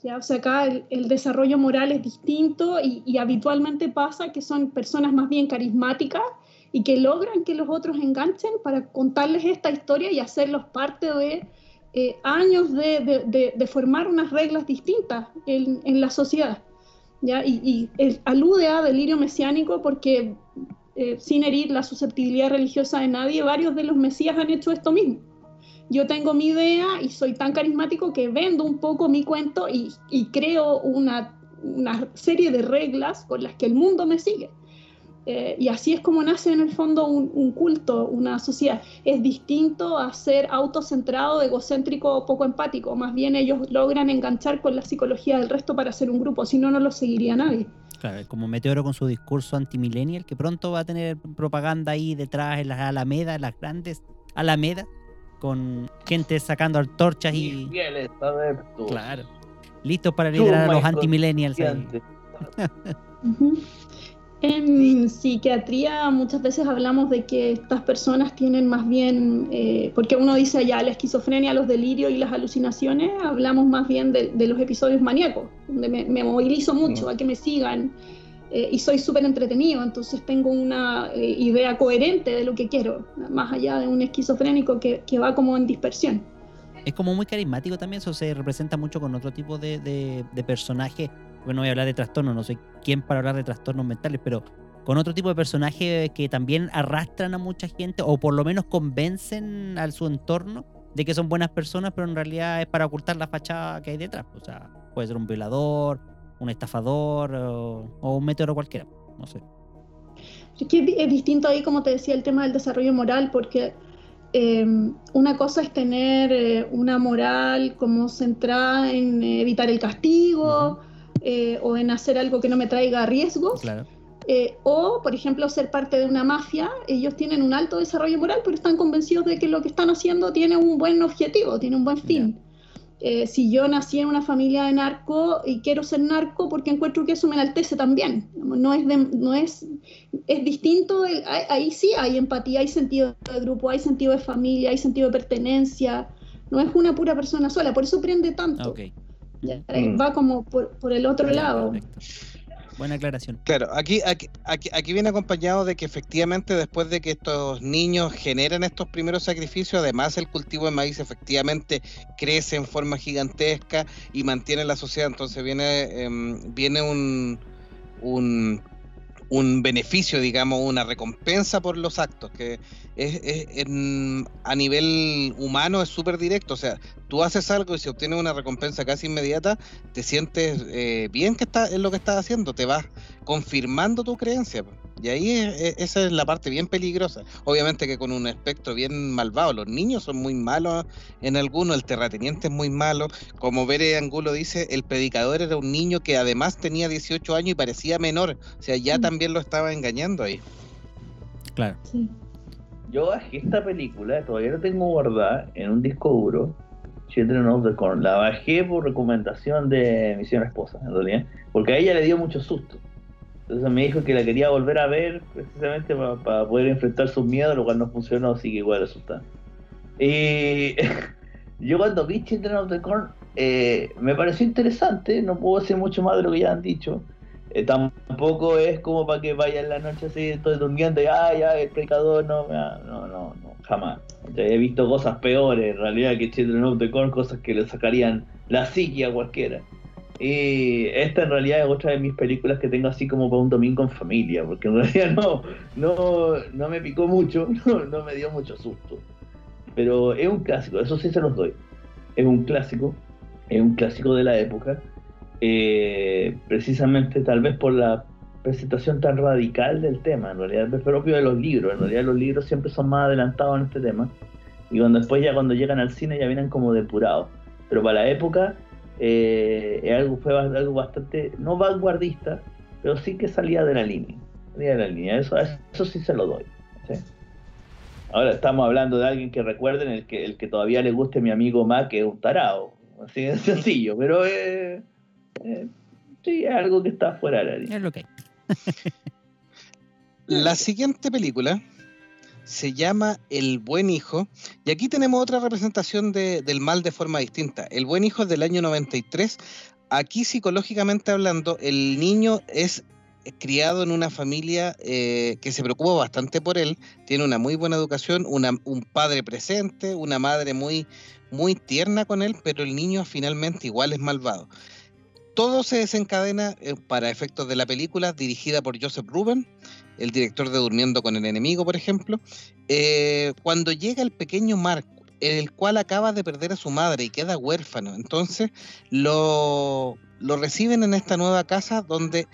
¿Ya? O sea, acá el, el desarrollo moral es distinto y, y habitualmente pasa que son personas más bien carismáticas y que logran que los otros enganchen para contarles esta historia y hacerlos parte de eh, años de, de- de- de formar unas reglas distintas en, en la sociedad. ¿ya? Y, y, eh, alude a delirio mesiánico porque, eh, sin herir la susceptibilidad religiosa de nadie, varios de los mesías han hecho esto mismo. Yo tengo mi idea y soy tan carismático que vendo un poco mi cuento y, y creo una, una serie de reglas con las que el mundo me sigue. Eh, y así es como nace en el fondo un, un culto, una sociedad. Es distinto a ser autocentrado, egocéntrico poco empático. Más bien ellos logran enganchar con la psicología del resto para hacer un grupo, si no, no lo seguiría nadie. Claro, como Meteoro con su discurso antimillennial, que pronto va a tener propaganda ahí detrás en las alamedas, en las grandes alamedas, con gente sacando antorchas Mis y. fieles. Claro. Listos para liderar a los antimillennials. En psiquiatría muchas veces hablamos de que estas personas tienen más bien, eh, porque uno dice ya la esquizofrenia, los delirios y las alucinaciones, hablamos más bien de, de los episodios maníacos, donde me, me movilizo mucho Mm. a que me sigan. Eh, y soy súper entretenido, entonces tengo una eh, idea coherente de lo que quiero, más allá de un esquizofrénico que, que va como en dispersión. Es como muy carismático también, eso se representa mucho con otro tipo de, de, de personaje. Bueno, voy a hablar de trastornos, no soy quien para hablar de trastornos mentales, pero con otro tipo de personajes que también arrastran a mucha gente o por lo menos convencen a su entorno de que son buenas personas, pero en realidad es para ocultar la fachada que hay detrás. O sea, puede ser un violador, un estafador o, o un meteoro cualquiera, no sé. Es que es distinto ahí, como te decía, el tema del desarrollo moral, porque eh, una cosa es tener eh, una moral como centrada en evitar el castigo uh -huh. eh, o en hacer algo que no me traiga riesgos. Claro. Eh, o, por ejemplo, ser parte de una mafia, ellos tienen un alto desarrollo moral, pero están convencidos de que lo que están haciendo tiene un buen objetivo, tiene un buen fin. Eh, si yo nací en una familia de narco y quiero ser narco porque encuentro que eso me enaltece también. No es, de, no es, es distinto, ahí, ahí, sí hay empatía, hay sentido de grupo, hay sentido de familia, hay sentido de pertenencia. No es una pura persona sola, por eso prende tanto. Okay. Ya, va como por, por el otro lado. Perfecto. Buena aclaración. Claro, aquí, aquí, aquí, aquí, viene acompañado de que efectivamente después de que estos niños generan estos primeros sacrificios, además el cultivo de maíz efectivamente crece en forma gigantesca y mantiene la sociedad, entonces viene, eh, viene un, un, un, beneficio, digamos, una recompensa por los actos, que es, es en, a nivel humano es súper directo, o sea, tú haces algo y si obtienes una recompensa casi inmediata, te sientes eh, bien que está, es lo que estás haciendo, te vas confirmando tu creencia. Y ahí es, esa es la parte bien peligrosa. Obviamente que con un espectro bien malvado. Los niños son muy malos en algunos, el terrateniente es muy malo. Como Bere Angulo dice, el predicador era un niño que además tenía 18 años y parecía menor. O sea, ya mm. también lo estaba engañando ahí. Claro. Sí. Yo bajé esta película, todavía la tengo guardada en un disco duro. Children of the Corn. La bajé por recomendación de mi señora esposa, en realidad, porque a ella le dio mucho susto. Entonces me dijo que la quería volver a ver precisamente para, poder enfrentar sus miedos, lo cual no funcionó, así que igual resulta. Y yo cuando vi Children of the Corn eh, me pareció interesante, no puedo decir mucho más de lo que ya han dicho. Eh, tampoco es como para que vaya en la noche así, estoy durmiendo y ah, ya el predicador no, no, no, no, jamás. Entonces, he visto cosas peores en realidad que Children of the Corn, cosas que le sacarían la psique a cualquiera. Y esta en realidad es otra de mis películas que tengo así como para un domingo en familia, porque en realidad no, no, no me picó mucho, no, no me dio mucho susto. Pero es un clásico, eso sí se los doy. Es un clásico, es un clásico de la época, eh, precisamente tal vez por la presentación tan radical del tema, en realidad es propio de los libros, en realidad los libros siempre son más adelantados en este tema, y cuando después ya cuando llegan al cine ya vienen como depurados. Pero para la época eh, algo, fue algo bastante, no vanguardista, pero sí que salía de la línea. Salía de la línea, eso, eso sí se lo doy. ¿sí? Ahora estamos hablando de alguien que recuerden el que, el que todavía le guste a mi amigo Mac, que es un tarao. Así de sencillo, pero eh, eh, sí, es algo que está fuera de la línea. Es lo que hay. la siguiente película se llama El Buen Hijo, y aquí tenemos otra representación de, del mal de forma distinta. El Buen Hijo es del año 93. Aquí psicológicamente hablando, el niño es criado en una familia eh, que se preocupa bastante por él, tiene una muy buena educación, un padre presente, una madre muy, muy tierna con él, pero el niño finalmente igual es malvado. Todo se desencadena eh, para efectos de la película, dirigida por Joseph Ruben, el director de Durmiendo con el Enemigo, por ejemplo, eh, cuando llega el pequeño Mark, el cual acaba de perder a su madre y queda huérfano. Entonces lo, lo reciben en esta nueva casa donde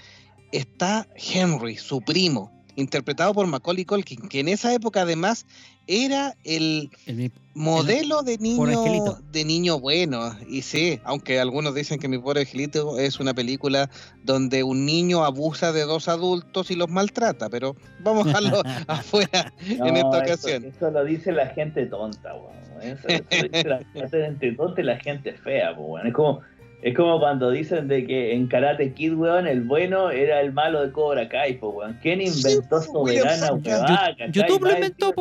está Henry, su primo, interpretado por Macaulay Culkin, que en esa época además era el, El- modelo de niño de niño bueno. Y sí, aunque algunos dicen que Mi pobre angelito es una película donde un niño abusa de dos adultos y los maltrata, pero vamos a dejarlo afuera en esta ocasión. Eso, lo dice la gente tonta, weón. Eso, eso lo dice la gente tonta y la gente fea, weón. Es como, es como cuando dicen de que en Karate Kid, weón, el bueno era el malo de Cobra Kai, pues, weón. ¿Quién inventó Sí, pues, Soberana weón. Huevada, cachai? YouTube lo inventó,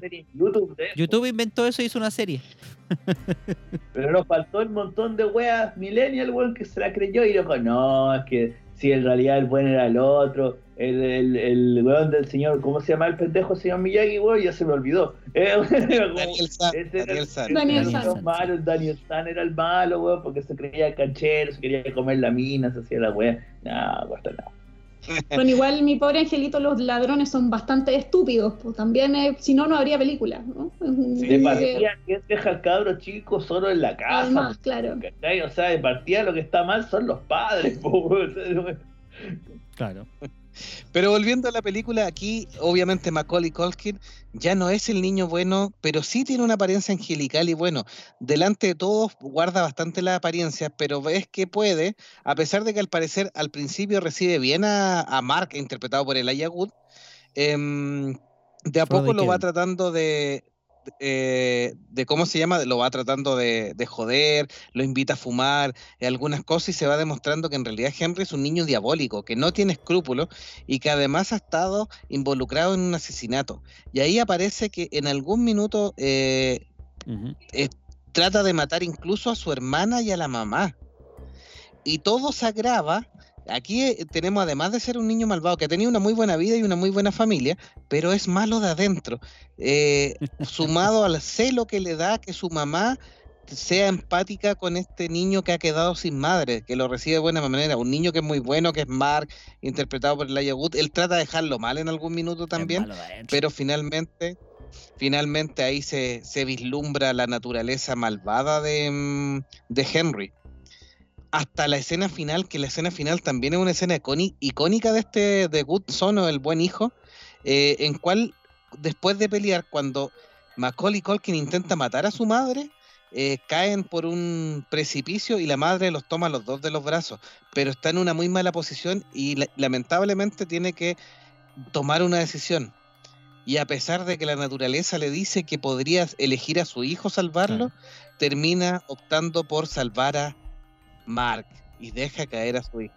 serie en YouTube. YouTube inventó eso y hizo una serie. Pero nos faltó el montón de weas millennial, weón, que se la creyó y dijo, no, es que si en realidad el bueno era el otro, el, el, el weón del señor, ¿cómo se llama el pendejo señor Miyagi, weón? Ya se me olvidó. Eh, Daniel San, Daniel el- San. Daniel era el San. malo, el Daniel San era el malo, weón, porque se creía canchero, se quería comer la mina, se hacía la weá. No, cuesta nada. Bueno, igual mi pobre angelito, los ladrones son bastante estúpidos. Pues también, eh, si no, no habría película. ¿no? Sí, De partida, ¿quién deja al cabro chico solo en la casa? Además, claro. ¿cachai? O sea, de partida lo que está mal son los padres, weón. Claro. Pero volviendo a la película, aquí obviamente Macaulay Culkin ya no es el niño bueno, pero sí tiene una apariencia angelical y bueno, delante de todos guarda bastante la apariencia, pero ves que puede, a pesar de que al parecer al principio recibe bien a, a Mark, interpretado por Elijah Wood, em, de a poco lo va tratando de, eh, de cómo se llama, lo va tratando de, de joder, lo invita a fumar, eh, algunas cosas y se va demostrando que en realidad Henry es un niño diabólico, que no tiene escrúpulos y que además ha estado involucrado en un asesinato. Y ahí aparece que en algún minuto eh, trata de matar incluso a su hermana y a la mamá. Y todo se agrava. Aquí eh, tenemos, además de ser un niño malvado, que ha tenido una muy buena vida y una muy buena familia, pero es malo de adentro. eh, sumado al celo que le da que su mamá sea empática con este niño que ha quedado sin madre, que lo recibe de buena manera. Un niño que es muy bueno, que es Mark, interpretado por Elijah Wood. Él trata de dejarlo mal en algún minuto también, pero finalmente, finalmente ahí se, se vislumbra la naturaleza malvada de, mm, de Henry. Hasta la escena final, que la escena final también es una escena icónica de este de Good Son o el buen hijo, eh, en cual después de pelear, cuando Macaulay Culkin intenta matar a su madre, eh, caen por un precipicio y la madre los toma a los dos de los brazos, pero está en una muy mala posición y la- lamentablemente tiene que tomar una decisión. Y a pesar de que la naturaleza le dice que podría elegir a su hijo salvarlo, termina optando por salvar a Mark y deja caer a su hijo.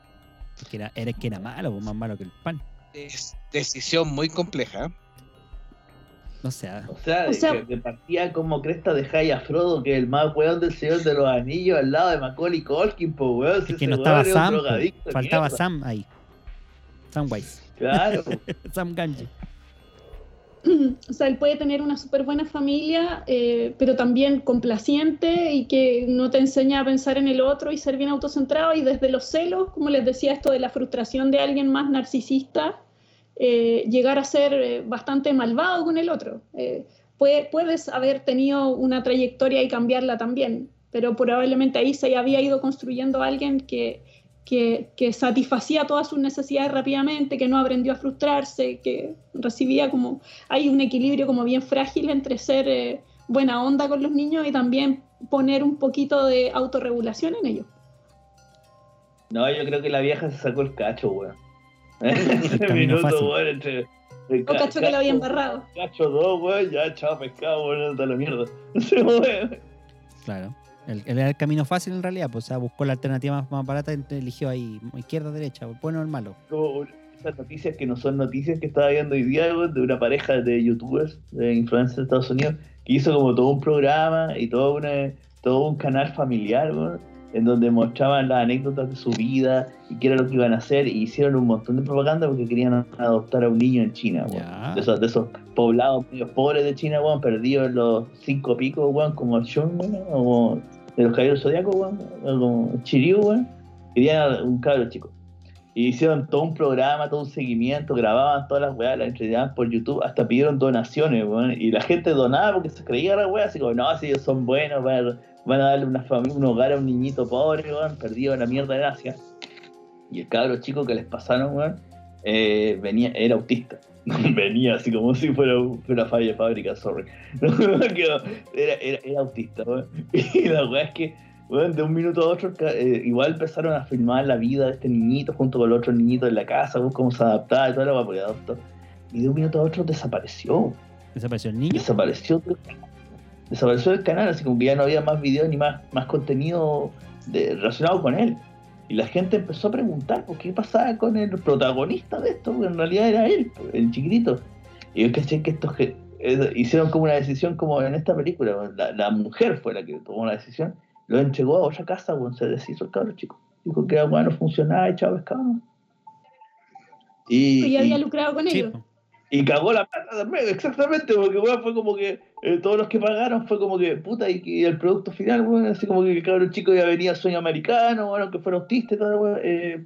Que era, era que era malo, pues, más malo que el pan. Es decisión muy compleja. No sé. ah, O sea, O sea- que, que partía como cresta de Jay a Frodo, que es el más weón del Señor de los Anillos, al lado de Macaulay Culkin, po weón. Es que no estaba Sam, faltaba mierda. Sam ahí. Sam Wise. Claro. Sam Ganji. O sea, él puede tener una súper buena familia, eh, pero también complaciente y que no te enseña a pensar en el otro y ser bien autocentrado. Y desde los celos, como les decía, esto de la frustración de alguien más narcisista, eh, llegar a ser eh, bastante malvado con el otro. Puede- puedes haber tenido una trayectoria y cambiarla también, pero probablemente ahí se había ido construyendo alguien que, que, que satisfacía todas sus necesidades rápidamente, que no aprendió a frustrarse, que recibía como... Hay un equilibrio como bien frágil entre ser eh, buena onda con los niños y también poner un poquito de autorregulación en ellos. No, yo creo que la vieja se sacó el cacho, weón. Ese minuto, weón, entre. el O cacho que lo había embarrado. Cacho dos, weón, ya, chao, pescado, weón, está la mierda. Claro. Era el camino fácil en realidad, pues, o sea, buscó la alternativa más, más barata y eligió ahí izquierda, derecha, el bueno o el malo. Como esas noticias que no son noticias que estaba viendo hoy día, de una pareja de youtubers, de influencers de Estados Unidos, que hizo como todo un programa y todo, una, todo un canal familiar, weón, en donde mostraban las anécdotas de su vida y qué era lo que iban a hacer, y hicieron un montón de propaganda porque querían adoptar a un niño en China. Ya. De esos, de esos poblados medio pobres de China, weón, perdidos en los cinco picos, weón, como el Shun, o de los caballeros zodiacos, weón, Chiriu, weón, querían un cabro chico. Y hicieron todo un programa, todo un seguimiento, grababan todas las weas, las entregaban por YouTube, hasta pidieron donaciones, weón, y la gente donaba porque se creía la wea, así como, no, si ellos son buenos, van a, van a darle una familia, un hogar a un niñito pobre, weón, perdido en la mierda de Asia. Y el cabro chico que les pasaron, weón, eh, venía, era autista. venía así como si fuera un- fuera una falla de fábrica, sorry. Era, era, era autista, weón. Y la weá es que, weón, de un minuto a otro, eh, igual empezaron a filmar la vida de este niñito junto con los otros niñitos en la casa, weón, cómo se adaptaba y toda la weá, porque adoptó. Y de un minuto a otro desapareció. Desapareció el niño. Desapareció del canal. Desapareció del canal, así como que ya no había más videos ni más, más contenido de- relacionado con él. Y la gente empezó a preguntar por qué pasaba con el protagonista de esto, porque en realidad era él, el chiquitito. Y yo caché que estos que eh, hicieron como una decisión como en esta película, la, la mujer fue la que tomó la decisión, lo entregó a otra casa, weón, se deshizo el cabro chico. Dijo que weá no funcionaba y chao pescado. ¿no? Y, Y ya había y- lucrado con po. y cagó la plata también, exactamente, porque weón, fue como que eh, todos los que pagaron fue como que, puta, y, y el producto final, weón, así como que el cabrón chico ya venía sueño americano, bueno, que fuera autista y todo, weón, eh,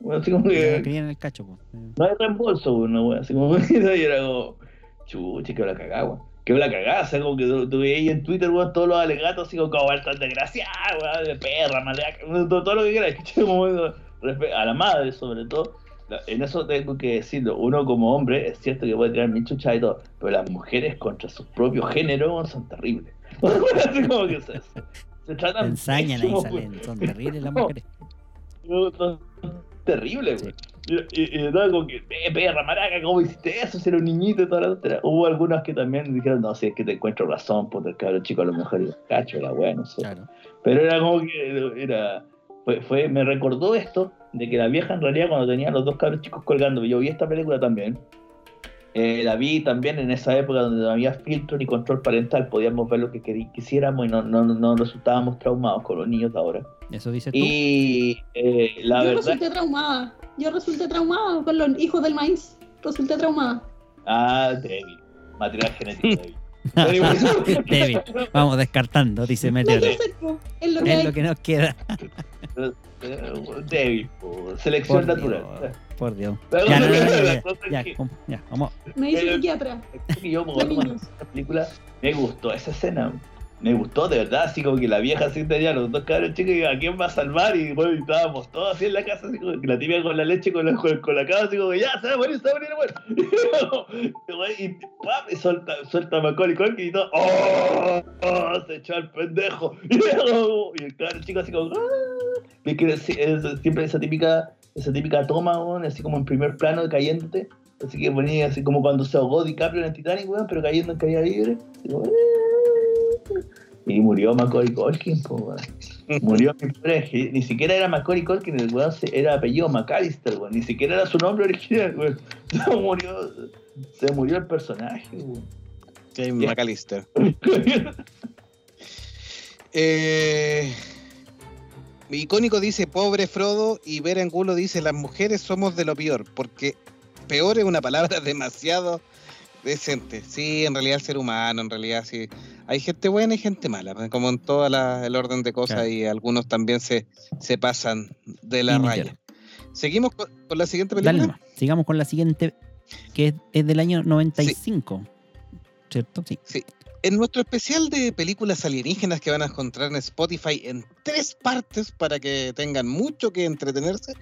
bueno, así como que querían el cacho, po. no hay reembolso, weón, no, weón, así como y era como, chuche, que la cagada, weón. Que la cagada, o sea, como que veías ahí en Twitter, weón, todos los alegatos, así como, como tan desgraciado, weón, de perra, malaca, todo, todo lo que quieras. Como, a la madre, sobre todo. En eso tengo que decirlo, uno como hombre es cierto que puede tirar mil chuchas y todo, pero las mujeres contra su propio género son terribles. Así como que se, se tratan Ensañan ahí, salen. Son terribles las No. mujeres. weón, son terribles, weón. Y, y, y estaba como que, eh, perra, maraca, ¿cómo hiciste eso? Si era un niñito y toda la otra. Hubo algunas que también dijeron, no, si es que te encuentro razón, puta, el cabrón chico a lo mejor iba cacho, la weá, no sé. Claro. Pero era como que, era, fue, fue, me recordó esto, de que la vieja en realidad cuando tenía los dos cabros chicos colgando, yo vi esta película también, eh, la vi también en esa época donde no había filtro ni control parental, podíamos ver lo que quisiéramos y no, no, no resultábamos traumados con los niños de ahora. Eso dices tú. Y eh, la Yo verdad... resulté traumada. Yo resulté traumada con los hijos del maíz. Resulté traumada. Ah, débil. Material genético débil. Débil. Vamos descartando, dice Meteor. es lo que Es hay. lo que nos queda. Débil, selección Por natural. Dios. Por Dios. Pero Ya, no, no, no, la ya, ya, vamos. Me dice psiquiatra. que yo niños. esta película me gustó esa escena. Me gustó de verdad, así como que la vieja así tenía los dos cabros chicos y a quién va a salvar y bueno, y estábamos todos así en la casa, así como que la tibia con la leche con la, con, con la cabra, así como que ya se va a morir, se va a morir, bueno. y ¡pam! y suelta, suelta a Macaulay Culkin y todo, ¡oh! oh, se echó al pendejo. y el cabro chico así como, ¡ah! Siempre esa típica, esa típica toma, weón, así como en primer plano cayéndote. Así que ponía así como cuando se ahogó DiCaprio en el Titanic, weón, pero cayendo en caída libre. "Ah". Y murió Macaulay Culkin, po. Murió mi ni siquiera era Macaulay Culkin, el weón era apellido McAllister, weón. Ni siquiera era su nombre original, weón. Se murió, se murió el personaje, weón. James. McAllister. Eh, icónico dice pobre Frodo y Vera Angulo dice las mujeres somos de lo peor porque peor es una palabra demasiado decente. Sí, en realidad el ser humano, en realidad sí. Hay gente buena y gente mala, como en todo el orden de cosas Claro. y algunos también se, se pasan de la raya. Seguimos con, con la siguiente película. Dale. Sigamos con la siguiente, que es, es del año 95. ¿Cierto? Sí. En nuestro especial de películas alienígenas que van a encontrar en Spotify en tres partes para que tengan mucho que entretenerse,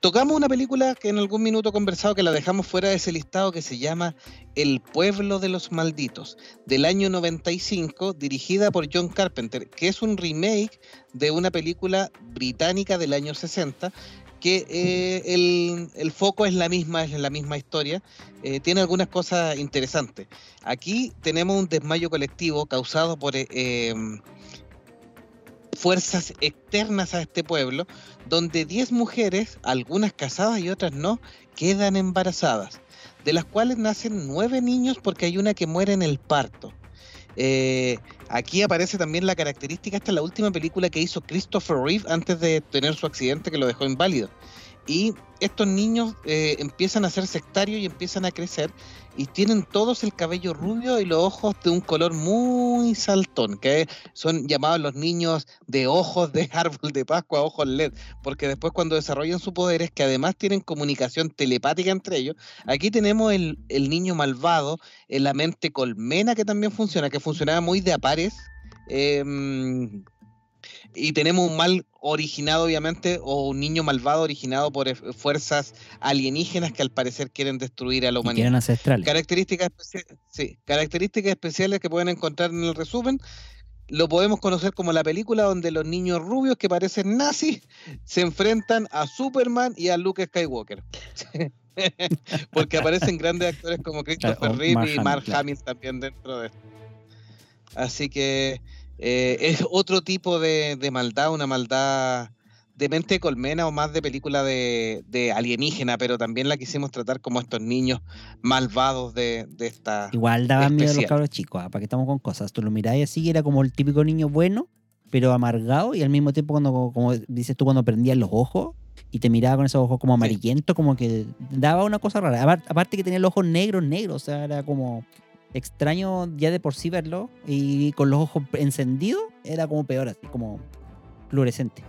tocamos una película que en algún minuto conversado que la dejamos fuera de ese listado que se llama El pueblo de los malditos, del año 95, dirigida por John Carpenter, que es un remake de una película británica del año 60 que eh, el, el foco es la misma, es la misma historia, eh, tiene algunas cosas interesantes. Aquí tenemos un desmayo colectivo causado por eh, eh, fuerzas externas a este pueblo, donde 10 mujeres, algunas casadas y otras no, quedan embarazadas, de las cuales nacen 9 niños porque hay una que muere en el parto. Eh, aquí aparece también la característica, esta es la última película que hizo Christopher Reeve antes de tener su accidente que lo dejó inválido. Y estos niños eh, empiezan a ser sectarios y empiezan a crecer y tienen todos el cabello rubio y los ojos de un color muy saltón, que son llamados los niños de ojos de árbol de Pascua, ojos LED, porque después cuando desarrollan sus poderes, que además tienen comunicación telepática entre ellos, aquí tenemos el, el niño malvado, en la mente colmena que también funciona, que funcionaba muy de a pares. em, y tenemos un mal originado, obviamente, o un niño malvado originado por fuerzas alienígenas que al parecer quieren destruir a la Y humanidad. quieren ancestrales. Características, sí, características especiales que pueden encontrar en el resumen. Lo podemos conocer como la película donde los niños rubios que parecen nazis se enfrentan a Superman y a Luke Skywalker. Porque aparecen grandes actores como Christopher Claro, Reeve y Mark claro. Hamill también dentro de esto. Así que eh, es otro tipo de, de maldad, una maldad de mente colmena o más de película de, de alienígena, pero también la quisimos tratar como estos niños malvados de, de esta... Igual daban miedo a los cabros chicos, ah, para que estamos con cosas. Tú lo mirabas así era como el típico niño bueno, pero amargado y al mismo tiempo cuando, como- como dices tú, cuando prendías los ojos y te miraba con esos ojos como amarillentos, como que daba una cosa rara. Apar- Aparte que tenía los ojos negros, negros, o sea, era como extraño ya de por sí verlo y con los ojos encendidos era como peor, así como fluorescente.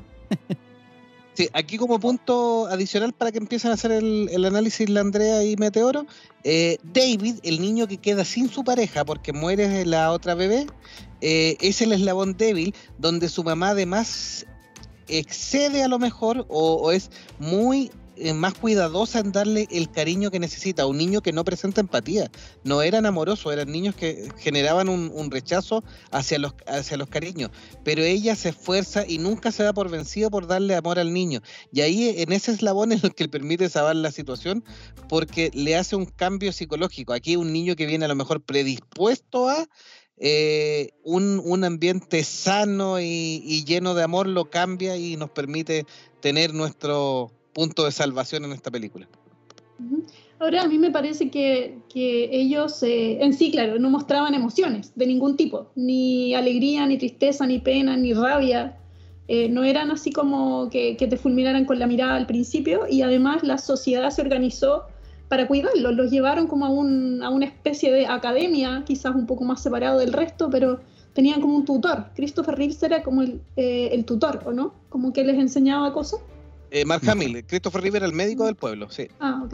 Sí, aquí como punto adicional para que empiecen a hacer el, el análisis la Andrea y Meteoro, eh, David, el niño que queda sin su pareja porque muere la otra bebé, eh, es el eslabón débil donde su mamá además excede a lo mejor o, o es muy eh, más cuidadosa en darle el cariño que necesita a un niño que no presenta empatía. No eran amorosos, eran niños que generaban un, rechazo hacia los, hacia los cariños pero ella se esfuerza y nunca se da por vencido por darle amor al niño. Y ahí en ese eslabón es lo que permite salvar la situación porque le hace un cambio psicológico. Aquí un niño que viene a lo mejor predispuesto a eh, un, un ambiente sano y lleno de amor lo cambia y nos permite tener nuestro punto de salvación en esta película. Ahora, a mí me parece que, que ellos eh, en sí, claro, no mostraban emociones de ningún tipo, ni alegría, ni tristeza, ni pena, ni rabia. Eh, no eran así como que, que te fulminaran con la mirada al principio y además la sociedad se organizó para cuidarlos, los llevaron como a, un- a una especie de academia, quizás un poco más separado del resto, pero tenían como un tutor. Christopher Reeves era como el, eh, el tutor, ¿o no? Como que les enseñaba cosas. Eh, Mark. Hamill, Christopher River, el médico del pueblo, sí. Ah, ok.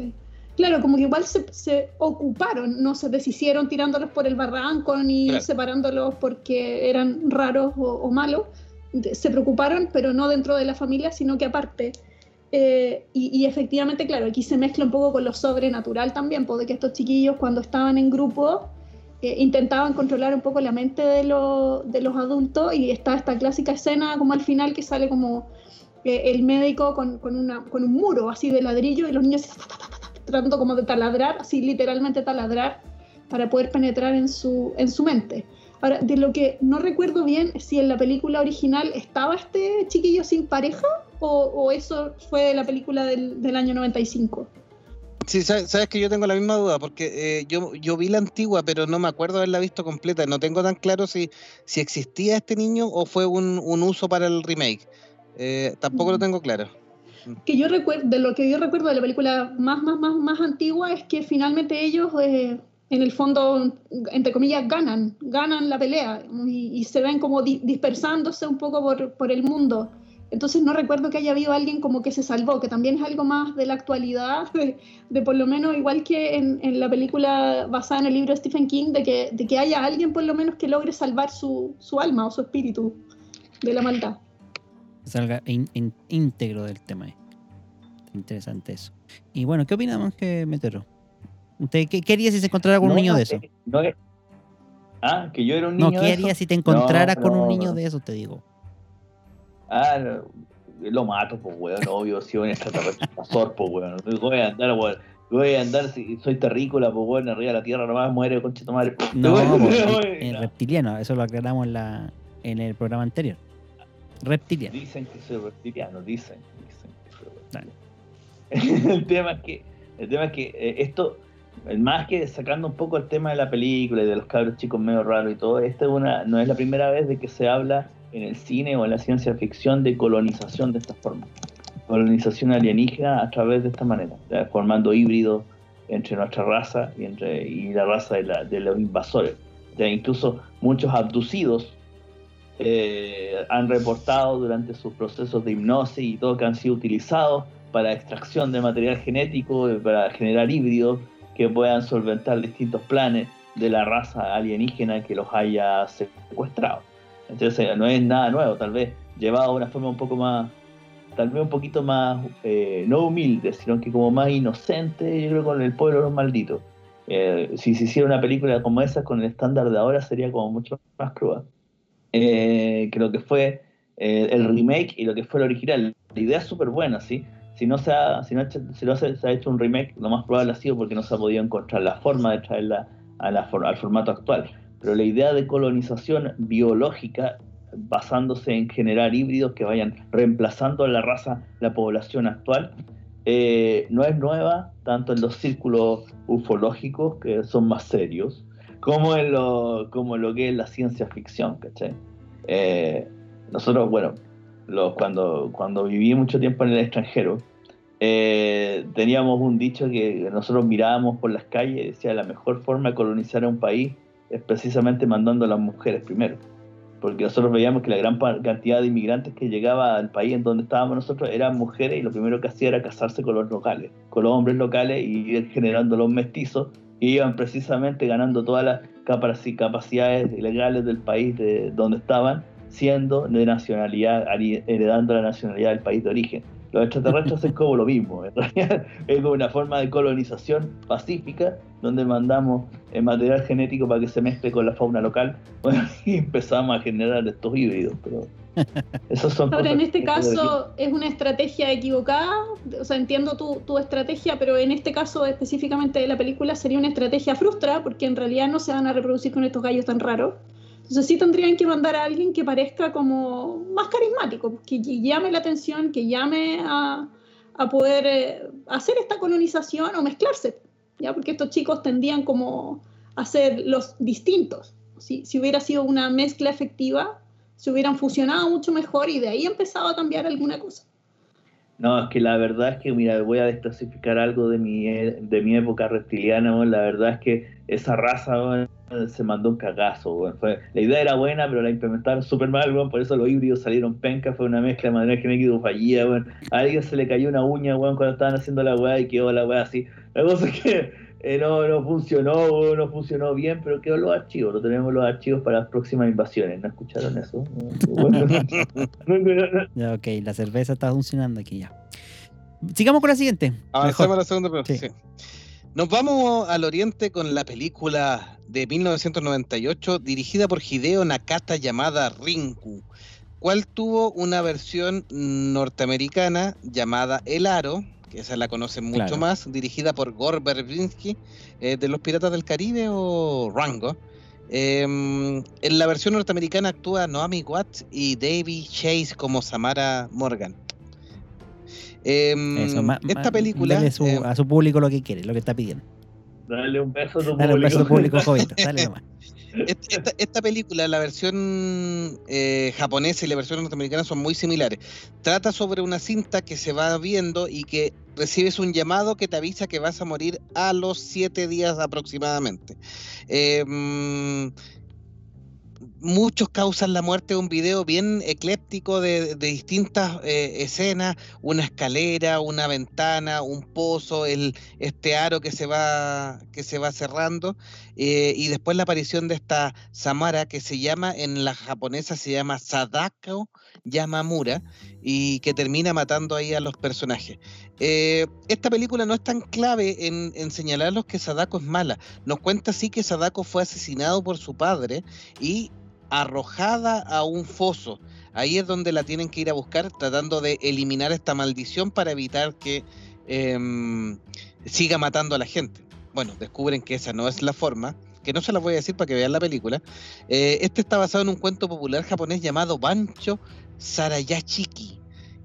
Claro, como que igual se, se ocuparon, no se deshicieron tirándolos por el barranco ni Claro. separándolos porque eran raros o, o malos. Se preocuparon, pero no dentro de la familia, sino que aparte. Eh, y, y efectivamente, claro, aquí se mezcla un poco con lo sobrenatural también, porque que estos chiquillos cuando estaban en grupo eh, intentaban controlar un poco la mente de, lo- de los adultos y está esta clásica escena como al final que sale como el médico con, con una, con un muro así de ladrillo y los niños tratando como de taladrar, así literalmente taladrar para poder penetrar en su, en su mente. Ahora, de lo que no recuerdo bien si en la película original estaba este chiquillo sin pareja o, o eso fue de la película del, del año 95. Sí, sabes, sabes que yo tengo la misma duda, porque eh, yo, yo vi la antigua, pero no me acuerdo haberla visto completa. No tengo tan claro si, si existía este niño o fue un, un uso para el remake. Eh, tampoco lo tengo claro. que yo recuerdo, de lo que yo recuerdo de la película más, más, más, más antigua es que finalmente ellos, eh, en el fondo, entre comillas, ganan, ganan la pelea y, y se ven como di- dispersándose un poco por, por el mundo. Entonces no recuerdo que haya habido alguien como que se salvó, que también es algo más de la actualidad, de, de por lo menos igual que en, en la película basada en el libro de Stephen King, de que, de que haya alguien por lo menos que logre salvar su, su alma o su espíritu de la maldad. Salga in- in- íntegro del tema. Interesante eso. Y bueno, ¿qué opina Monje Metero? ¿Usted qué, qué haría si se encontrara con un niño de eso? eh, no es- ah, que yo era un No, niño ¿qué de haría esos. si te encontrara No, con un no, niño no. de eso? Te digo. Ah, no, lo mato, pues, weón, obvio, si un extraterrestre invasor, pues, weón. No voy a andar, weón. Voy a andar, si soy terrícola, pues, weón, arriba de la tierra nomás muere, concha tu madre. No, no. reptiliano, eso lo aclaramos en, la, en el programa anterior. Reptiliano. Dicen que soy reptiliano, dicen, dicen que soy Dale. reptiliano. el tema es que, el tema es que eh, esto, más que sacando un poco el tema de la película y de los cabros chicos medio raros y todo, esta es una, no es la primera vez de que se habla en el cine o en la ciencia ficción de colonización de esta forma. Colonización alienígena a través de esta manera, ya, formando híbridos entre nuestra raza y, entre, y la raza de, la- de los invasores. Ya, incluso muchos abducidos eh, han reportado durante sus procesos de hipnosis y todo que han sido utilizados para extracción de material genético, eh, para generar híbridos que puedan solventar distintos planes de la raza alienígena que los haya secuestrado. Entonces no es nada nuevo, tal vez llevado de una forma un poco más, tal vez un poquito más, eh, no humilde, sino que como más inocente, yo creo, con el pueblo de los malditos. Si se hiciera una película como esa con el estándar de ahora sería como mucho más cruda eh, que lo que fue eh, el remake y lo que fue el original. La idea es súper buena, ¿sí? Si no, se ha, si si no se, se ha hecho un remake, lo más probable ha sido porque no se ha podido encontrar la forma de traerla a la al formato actual. Pero la idea de colonización biológica, basándose en generar híbridos que vayan reemplazando a la raza, la población actual, eh, no es nueva, tanto en los círculos ufológicos, que son más serios, como en lo, como lo que es la ciencia ficción, ¿cachai? Eh, nosotros, bueno, los, cuando, cuando viví mucho tiempo en el extranjero, eh, teníamos un dicho que nosotros mirábamos por las calles y decía la mejor forma de colonizar a un país es precisamente mandando a las mujeres primero. Porque nosotros veíamos que la gran cantidad de inmigrantes que llegaba al país en donde estábamos nosotros eran mujeres y lo primero que hacía era casarse con los locales, con los hombres locales y ir generando los mestizos iban precisamente ganando todas las capaci- capacidades legales del país de donde estaban, siendo de nacionalidad, heredando la nacionalidad del país de origen. Los extraterrestres hacen como lo mismo, en realidad es como una forma de colonización pacífica donde mandamos el material genético para que se mezcle con la fauna local bueno, y empezamos a generar estos híbridos. Pero esos son Ahora, en este caso, ¿es una estrategia equivocada? O sea, entiendo tu, tu estrategia, pero en este caso específicamente de la película sería una estrategia frustra, porque en realidad no se van a reproducir con estos gallos tan raros. Entonces sí tendrían que mandar a alguien que parezca como más carismático, que, que llame la atención, que llame a, a poder eh, hacer esta colonización o mezclarse, ¿ya? Porque estos chicos tendían como a ser los distintos. Si, si hubiera sido una mezcla efectiva, se hubieran fusionado mucho mejor y de ahí empezaba a cambiar alguna cosa. No, es que la verdad es que, mira, voy a desclasificar algo de mi, de mi época reptiliana, weón. la verdad es que esa raza se mandó un cagazo. Fue- la idea era buena, pero la implementaron súper mal, weón, por eso los híbridos salieron penca, fue una mezcla de material genético fallida, weón. a alguien se le cayó una uña weón, cuando estaban haciendo la weá y quedó la weá así. La cosa es que eh, no, no funcionó, no funcionó bien, pero quedó los archivos, lo tenemos los archivos para las próximas invasiones, ¿no escucharon eso? Bueno, no- no- Ya, ok, la cerveza está funcionando aquí ya. Sigamos con la siguiente. Avancemos a la segunda pregunta. Sí. sí. Nos vamos al oriente con la película de 1998 dirigida por Hideo Nakata llamada Rinku, cual tuvo una versión norteamericana llamada El Aro, que esa la conocen mucho Claro. más, dirigida por Gore Verbinski eh, de los Piratas del Caribe o Rango. Em, en la versión norteamericana actúa Naomi Watts y Davy Chase como Samara Morgan. Em, Eso, esta película su- eh, a su público lo que quiere, lo que está pidiendo. Dale un beso a tu Dale un beso a tu público. público, Jovito. Dale nomás. Est- Esta, esta película, la versión eh, japonesa y la versión norteamericana son muy similares. Trata sobre una cinta que se va viendo y que recibes un llamado que te avisa que vas a morir a los siete días aproximadamente. Eh, mm, muchos causan la muerte de un video bien ecléptico de, de distintas eh, escenas, una escalera, una ventana, un pozo, el, este aro que se va, que se va cerrando. Eh, y después la aparición de esta Samara que se llama, en la japonesa se llama Sadako Yamamura y que termina matando ahí a los personajes. Eh, esta película no es tan clave en, en señalarlos que Sadako es mala. Nos cuenta sí que Sadako fue asesinado por su padre y arrojada a un foso. Ahí es donde la tienen que ir a buscar tratando de eliminar esta maldición para evitar que em, siga matando a la gente bueno, descubren que esa no es la forma, que no se las voy a decir para que vean la película. Eh, este está basado en un cuento popular japonés llamado Bancho Sarayachiki.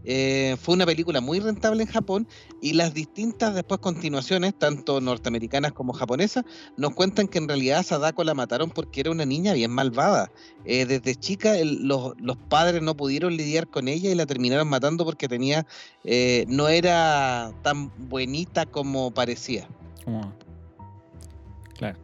Eh, fue una película muy rentable en Japón y las distintas después continuaciones, tanto norteamericanas como japonesas, nos cuentan que en realidad a Sadako la mataron porque era una niña bien malvada. Eh, desde chica el- los, los padres no pudieron lidiar con ella y la terminaron matando porque tenía eh, no era tan buenita como parecía. Como- Claro.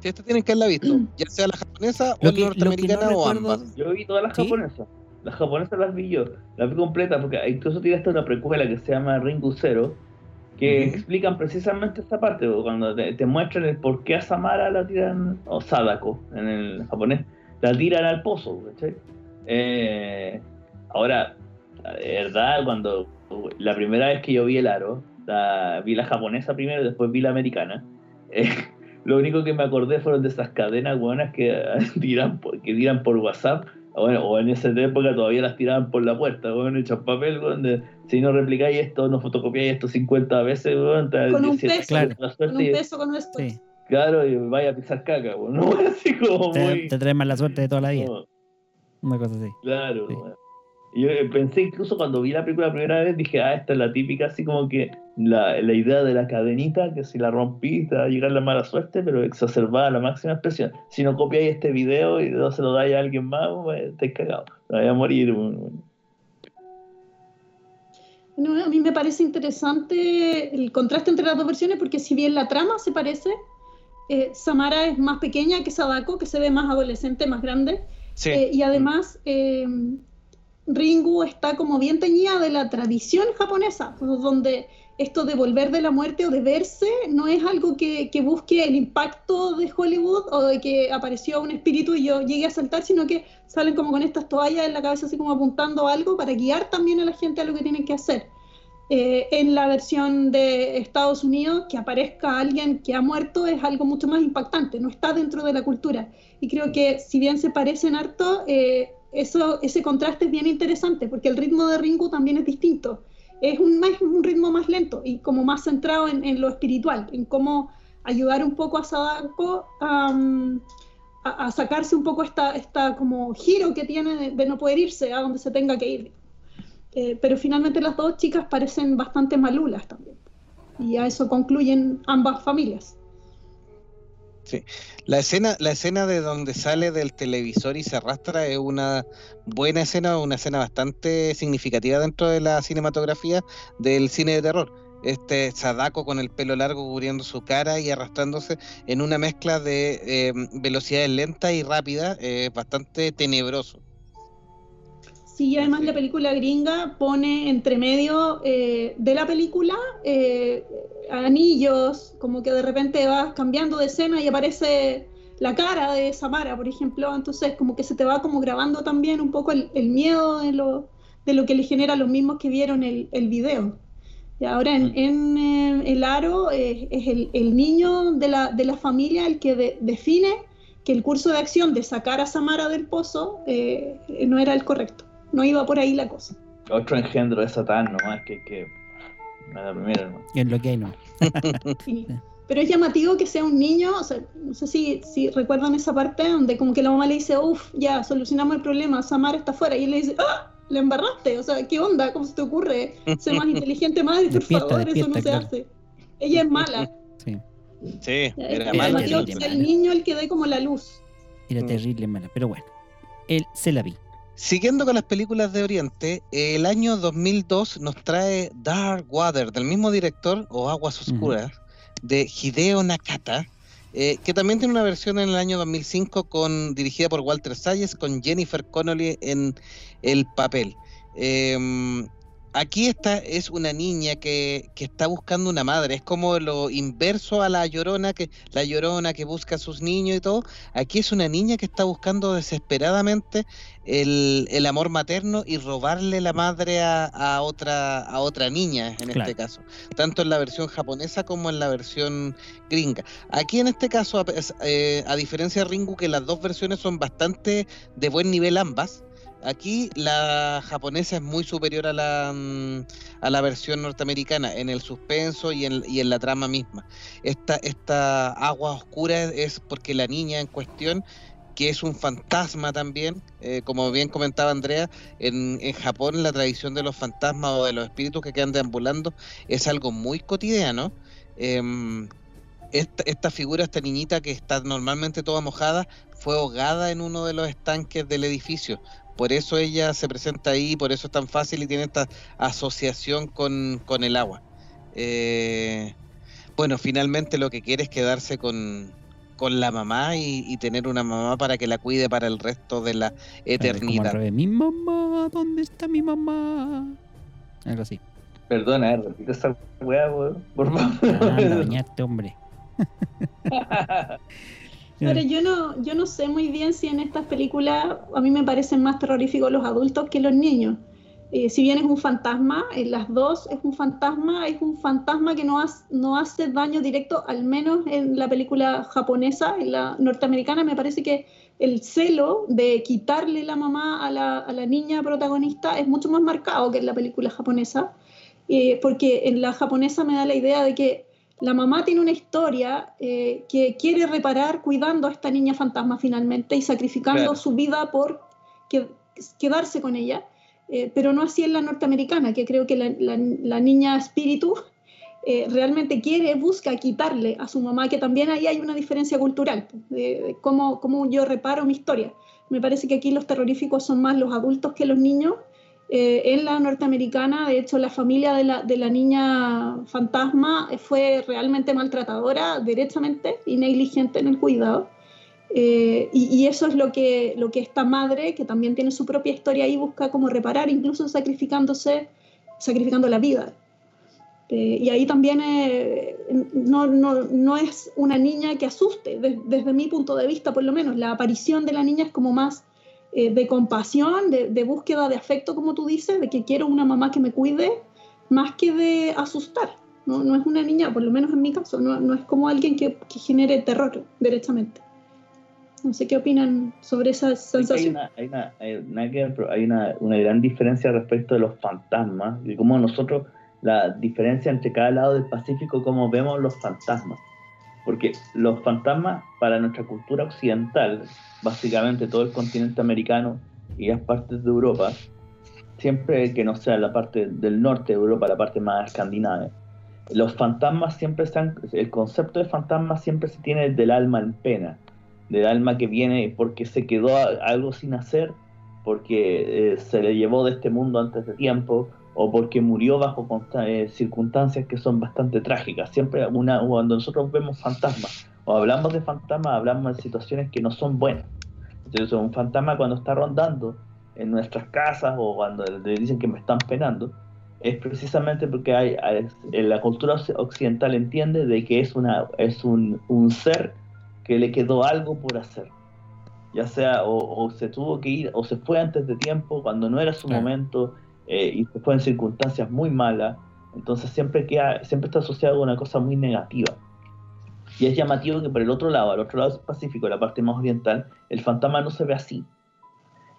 Si esta tienen que haberla visto, ya sea la japonesa Lo o que- la lo que no norteamericana o recuerdo- ambas. Yo vi todas las ¿Sí? japonesas. Las japonesas las vi yo. Las vi completa porque incluso tiene hasta una precuela que se llama Ringu Zero que Ujú. explican precisamente esta parte, cuando te, te muestran el por qué a Samara la tiran, o Sadako en el japonés, la tiran al pozo, ¿cachai? Eh, ahora, de verdad, cuando la primera vez que yo vi el aro, la- vi la japonesa primero y después vi la americana, eh, lo único que me acordé fueron de esas cadenas buenas que tiran que tiran por WhatsApp, bueno, o en esa época todavía las tiraban por la puerta, bueno, hechas papel, weón, de, si no replicáis esto, no fotocopiáis esto 50 veces, weón, te- Con un si- peso. Claro. la Con un peso con esto. Claro, y vaya a pisar caca, weón, ¿no? Así como Te, muy... te traes más la suerte de toda la vida. no, Una cosa así. claro, Sí. Yo eh, pensé incluso cuando vi la película la primera vez, dije, ah, esta es la típica, así como que la, la idea de la cadenita, que si la rompí te va a llegar la mala suerte, pero exacerbada a la máxima expresión. Si no copiáis este video y no se lo dais a alguien más, pues, te cagado, te vas a morir. No, a mí me parece interesante el contraste entre las dos versiones, porque si bien la trama se parece, eh, Samara es más pequeña que Sadako, que se ve más adolescente, más grande. Sí. Eh, y además, eh, Ringu está como bien teñida de la tradición japonesa, donde esto de volver de la muerte o de verse no es algo que, que, busque el impacto de Hollywood o de que apareció un espíritu y yo llegué a saltar, sino que salen como con estas toallas en la cabeza así como apuntando algo para guiar también a la gente a lo que tienen que hacer. Eh, en la versión de Estados Unidos, que aparezca alguien que ha muerto es algo mucho más impactante, no está dentro de la cultura. Y creo que si bien se parecen harto, eh, eso, ese contraste es bien interesante, porque el ritmo de Ringu también es distinto. Es un, es un ritmo más lento y como más centrado en, lo espiritual, en cómo ayudar un poco a Sadako a, sacarse un poco esta, esta como giro que tiene de, de no poder irse a donde se tenga que ir. Eh, pero finalmente las dos chicas parecen bastante malulas también. Y a eso concluyen ambas familias. Sí. La escena, la escena de donde sale del televisor y se arrastra es una buena escena, una escena bastante significativa dentro de la cinematografía del cine de terror. Este Sadako con el pelo largo cubriendo su cara y arrastrándose en una mezcla de eh, velocidades lentas y rápidas, eh, bastante tenebroso. Sí, y además la película gringa pone entre medio eh, de la película eh, anillos, como que de repente vas cambiando de escena y aparece la cara de Samara, por ejemplo, entonces como que se te va como grabando también un poco el, el miedo de lo, de lo que le genera a los mismos que vieron el, el video. Y ahora en, en eh, el aro es el, el, niño de la, de la familia el que de, define que el curso de acción de sacar a Samara del pozo no era el correcto no iba por ahí la cosa. Otro engendro de Satán nomás que, que la primera, ¿no? Es lo que hay, ¿no? sí. Pero es llamativo que sea un niño, o sea, no sé si, si recuerdan esa parte donde como que la mamá le dice, uff, ya, solucionamos el problema, Samara está afuera, y él le dice, ¡ah! Le embarraste, o sea, ¿qué onda? ¿Cómo se te ocurre? Ser más inteligente, madre, por despierta, favor, despierta, eso no claro. se hace. Ella es mala. Sí. Sí, era, mala. Es que el niño el que dé como la luz. Era terrible mala, pero bueno, él se la vi. Siguiendo con las películas de Oriente, el año 2002 nos trae Dark Water, del mismo director, o Aguas Oscuras, uh -huh. de Hideo Nakata, eh, que también tiene una versión en el año 2005 con, dirigida por Walter Salles, con Jennifer Connolly en el papel. Eh, aquí esta es una niña que, que, está buscando una madre, es como lo inverso a la llorona, que la llorona que busca a sus niños y todo. Aquí es una niña que está buscando desesperadamente el, el amor materno y robarle la madre a, a otra, a otra niña, en claro. este caso, tanto en la versión japonesa como en la versión gringa. Aquí en este caso, a, eh, a diferencia de Ringu, que las dos versiones son bastante de buen nivel ambas, Aquí la japonesa es muy superior a la, a la versión norteamericana en el suspenso y en, y en la trama misma. Esta, esta agua oscura es porque la niña en cuestión, que es un fantasma también, eh, como bien comentaba Andrea, en, en, Japón la tradición de los fantasmas o de los espíritus que quedan deambulando es algo muy cotidiano. Eh, esta, esta, figura, esta niñita que está normalmente toda mojada, fue ahogada en uno de los estanques del edificio por eso ella se presenta ahí, por eso es tan fácil y tiene esta asociación con, con el agua. Eh, bueno, finalmente lo que quiere es quedarse con, con la mamá y, y, tener una mamá para que la cuide para el resto de la eternidad. Como mi mamá, ¿dónde está mi mamá? Algo así. Perdona, eh, repite esa weá, por favor. Ah, la bañaste, hombre. Pero yo no, yo no sé muy bien si en estas películas a mí me parecen más terroríficos los adultos que los niños. Eh, si bien es un fantasma, en las dos es un fantasma, es un fantasma que no, hace, no hace daño directo, al menos en la película japonesa, en la norteamericana me parece que el celo de quitarle la mamá a la, a la niña protagonista es mucho más marcado que en la película japonesa, eh, porque en la japonesa me da la idea de que la mamá tiene una historia eh, que quiere reparar cuidando a esta niña fantasma finalmente y sacrificando claro. su vida por que, quedarse con ella. eh, pero no así en la norteamericana, que creo que la, la- la niña espíritu eh, realmente quiere, busca quitarle a su mamá, que también ahí hay una diferencia cultural, de, de cómo, cómo yo reparo mi historia. Me parece que aquí los terroríficos son más los adultos que los niños. Eh, en la norteamericana, de hecho, la familia de la, de la niña fantasma eh, fue realmente maltratadora, derechamente y negligente en el cuidado. Eh, y, y eso es lo que, lo que esta madre, que también tiene su propia historia ahí, busca como reparar, incluso sacrificándose, sacrificando la vida. Eh, y ahí también eh, no, no, no es una niña que asuste, de- desde mi punto de vista por lo menos. La aparición de la niña es como más eh, de compasión, de, de búsqueda de afecto, como tú dices, de que quiero una mamá que me cuide, más que de asustar. No, no es una niña, por lo menos en mi caso, no, no es como alguien que, que genere terror, derechamente. No sé qué opinan sobre esa Hay sensación. una, hay una, hay, pero hay una, una gran diferencia respecto de los fantasmas y cómo nosotros, la diferencia entre cada lado del Pacífico, cómo vemos los fantasmas. Porque los fantasmas, para nuestra cultura occidental, básicamente todo el continente americano y las partes de Europa, siempre que no sea la parte del norte de Europa, la parte más escandinava, los fantasmas siempre están, el concepto de fantasma siempre se tiene del alma en pena, del alma que viene porque se quedó algo sin hacer, porque eh, se le llevó de este mundo antes de tiempo, o porque murió bajo eh, circunstancias que son bastante trágicas. Siempre una, cuando nosotros vemos fantasmas o hablamos de fantasmas, hablamos de situaciones que no son buenas. Entonces, un fantasma cuando está rondando en nuestras casas o cuando le dicen que me están penando, es precisamente porque hay, en la cultura occ- occidental entiende de que es, una, es un, un ser que le quedó algo por hacer. Ya sea o, o se tuvo que ir o se fue antes de tiempo cuando no era su Claro. momento eh, y se fue en circunstancias muy malas. Entonces siempre, queda, siempre está asociado a una cosa muy negativa. Y es llamativo que por el otro lado, al otro lado del Pacífico, la parte más oriental, el fantasma no se ve así.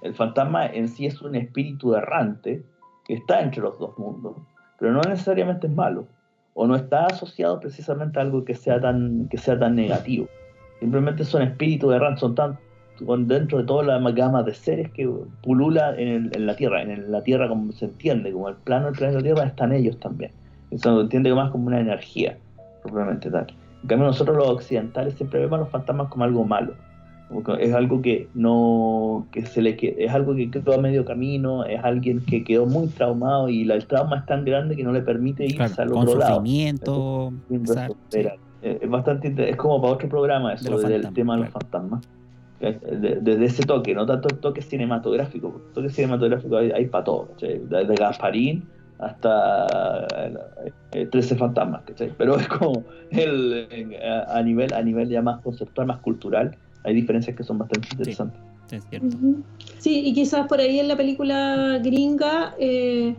El fantasma en sí es un espíritu errante que está entre los dos mundos, pero no necesariamente es malo, o no está asociado precisamente a algo que sea tan, que sea tan negativo. Simplemente son espíritus errantes, son tan con- dentro de toda la gama de seres que pulula en, el- en la Tierra, en el- la Tierra como se entiende, como el plano del planeta Tierra, están ellos también. Eso se entiende más como una energía, propiamente tal. En cambio, nosotros los occidentales siempre vemos a los fantasmas como algo malo. Es algo que no, que se le es algo que quedó a medio camino, es alguien que quedó muy traumado y la- el trauma es tan grande que no le permite irse Claro, al otro lado. sufrimiento. Exacto, sí. Es bastante es como para otro programa eso De del tema de los claro. fantasmas. De- Desde ese toque, no tanto el toque cinematográfico, porque el toque cinematográfico hay, hay para todo, ¿cachai? desde Gasparín hasta eh, eh, 13 fantasmas, ¿cachai? pero es como el, eh, a, a nivel a nivel ya más conceptual, más cultural, hay diferencias que son bastante interesantes. Sí, es cierto. Sí, y quizás por ahí en la película gringa eh,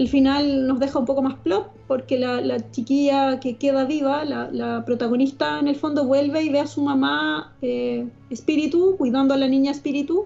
el final nos deja un poco más plot, porque la, la chiquilla que queda viva, la, la protagonista en el fondo vuelve y ve a su mamá eh, espíritu, cuidando a la niña espíritu,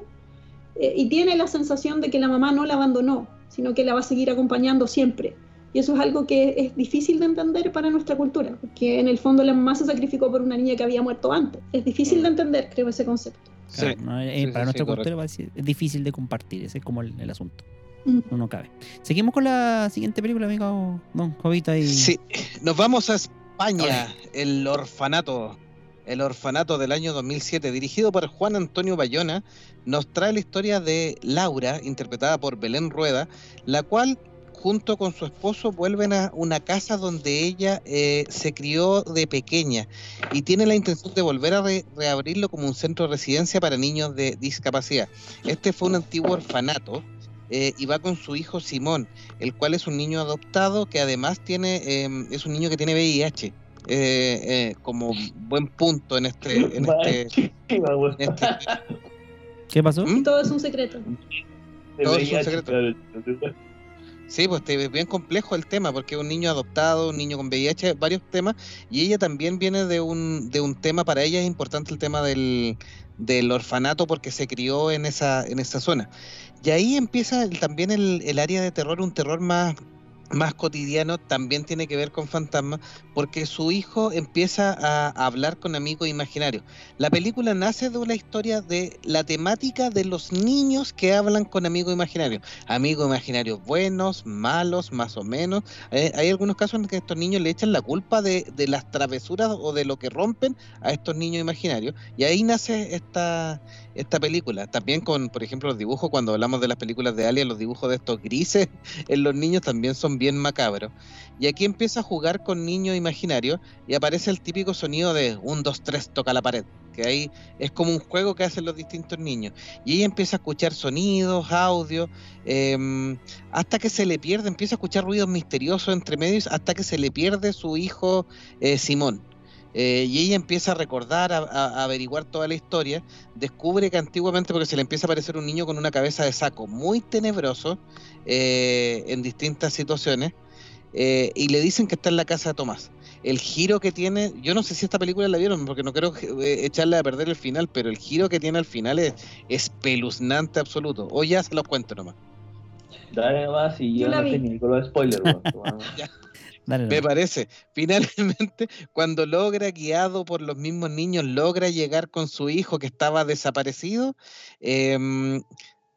eh, y tiene la sensación de que la mamá no la abandonó, sino que la va a seguir acompañando siempre. Y eso es algo que es difícil de entender para nuestra cultura, porque en el fondo la mamá se sacrificó por una niña que había muerto antes. Es difícil de entender, creo, ese concepto. Claro, no, eh, sí, para sí, nuestra sí, cultura va a ser- es difícil de compartir, ese es como el, el asunto. No, no cabe. Seguimos con la siguiente película, amigo Don Jovita. Y... Sí, nos vamos a España, el orfanato. El orfanato del año 2007, dirigido por Juan Antonio Bayona, nos trae la historia de Laura, interpretada por Belén Rueda, la cual junto con su esposo vuelven a una casa donde ella eh, se crió de pequeña y tiene la intención de volver a re- reabrirlo como un centro de residencia para niños de discapacidad. Este fue un antiguo orfanato eh, y va con su hijo Simón, el cual es un niño adoptado que además tiene eh, es un niño que tiene VIH. eh, eh, como buen punto en este, en este, en este- ¿Qué pasó? ¿Mm? Todo es un secreto. todo es un secreto. claro. Sí, pues es bien complejo el tema, porque es un niño adoptado, un niño con VIH, varios temas, y ella también viene de un, de un tema, para ella es importante el tema del, del orfanato porque se crió en esa, en esa zona. Y ahí empieza también el, el área de terror, un terror más, más cotidiano también tiene que ver con fantasmas porque su hijo empieza a hablar con amigos imaginarios. La película nace de una historia de la temática de los niños que hablan con amigos imaginarios. Amigos imaginarios buenos, malos, más o menos. Eh, hay algunos casos en que estos niños le echan la culpa de, de las travesuras o de lo que rompen a estos niños imaginarios. Y ahí nace esta, esta película. También con, por ejemplo, los dibujos, cuando hablamos de las películas de Alien, los dibujos de estos grises en los niños también son bien macabros. Y aquí empieza a jugar con niños imaginarios y aparece el típico sonido de un, dos, tres, toca la pared. Que ahí es como un juego que hacen los distintos niños. Y ella empieza a escuchar sonidos, audios, em, hasta que se le pierde, empieza a escuchar ruidos misteriosos entre medios, hasta que se le pierde su hijo eh, Simón. Eh, y ella empieza a recordar, a, a- a averiguar toda la historia, descubre que antiguamente, porque se le empieza a aparecer un niño con una cabeza de saco muy tenebroso eh, en distintas situaciones, eh, y le dicen que está en la casa de Tomás. El giro que tiene, yo no sé si esta película la vieron, porque no quiero eh, echarle a perder el final, pero el giro que tiene al final es espeluznante absoluto. O ya se los cuento nomás. Dale nomás y Yo yo la no sé vi. ni con los Dale, Me parece. Finalmente, cuando logra, guiado por los mismos niños, logra llegar con su hijo que estaba desaparecido, em,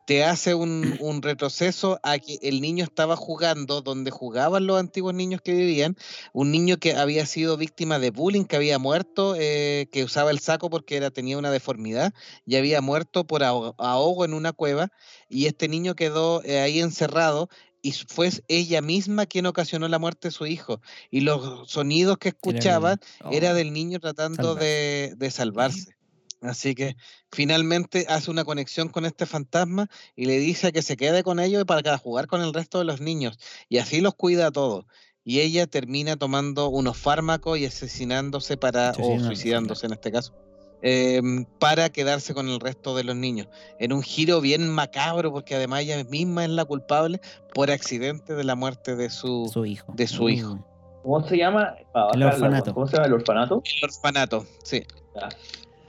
te hace un, un retroceso a que el niño estaba jugando donde jugaban los antiguos niños que vivían, un niño que había sido víctima de bullying, que había muerto, eh, que usaba el saco porque era, tenía una deformidad y había muerto por ahogo, ahogo en una cueva, y este niño quedó eh, ahí encerrado y fue ella misma quien ocasionó la muerte de su hijo. Y los sonidos que Era escuchaba era oh, del niño tratando de, de salvarse. Así que finalmente hace una conexión con este fantasma y le dice que se quede con ellos para jugar con el resto de los niños. Y así los cuida a todos. Y ella termina tomando unos fármacos y asesinándose para, o suicidándose en este caso, em, para quedarse con el resto de los niños. En un giro bien macabro, porque además ella misma es la culpable por accidente de la muerte de su, su hijo. de su hijo. Mm. ¿Cómo se llama? Para El orfanato. ¿Cómo se llama el orfanato? el orfanato. Sí. Ya,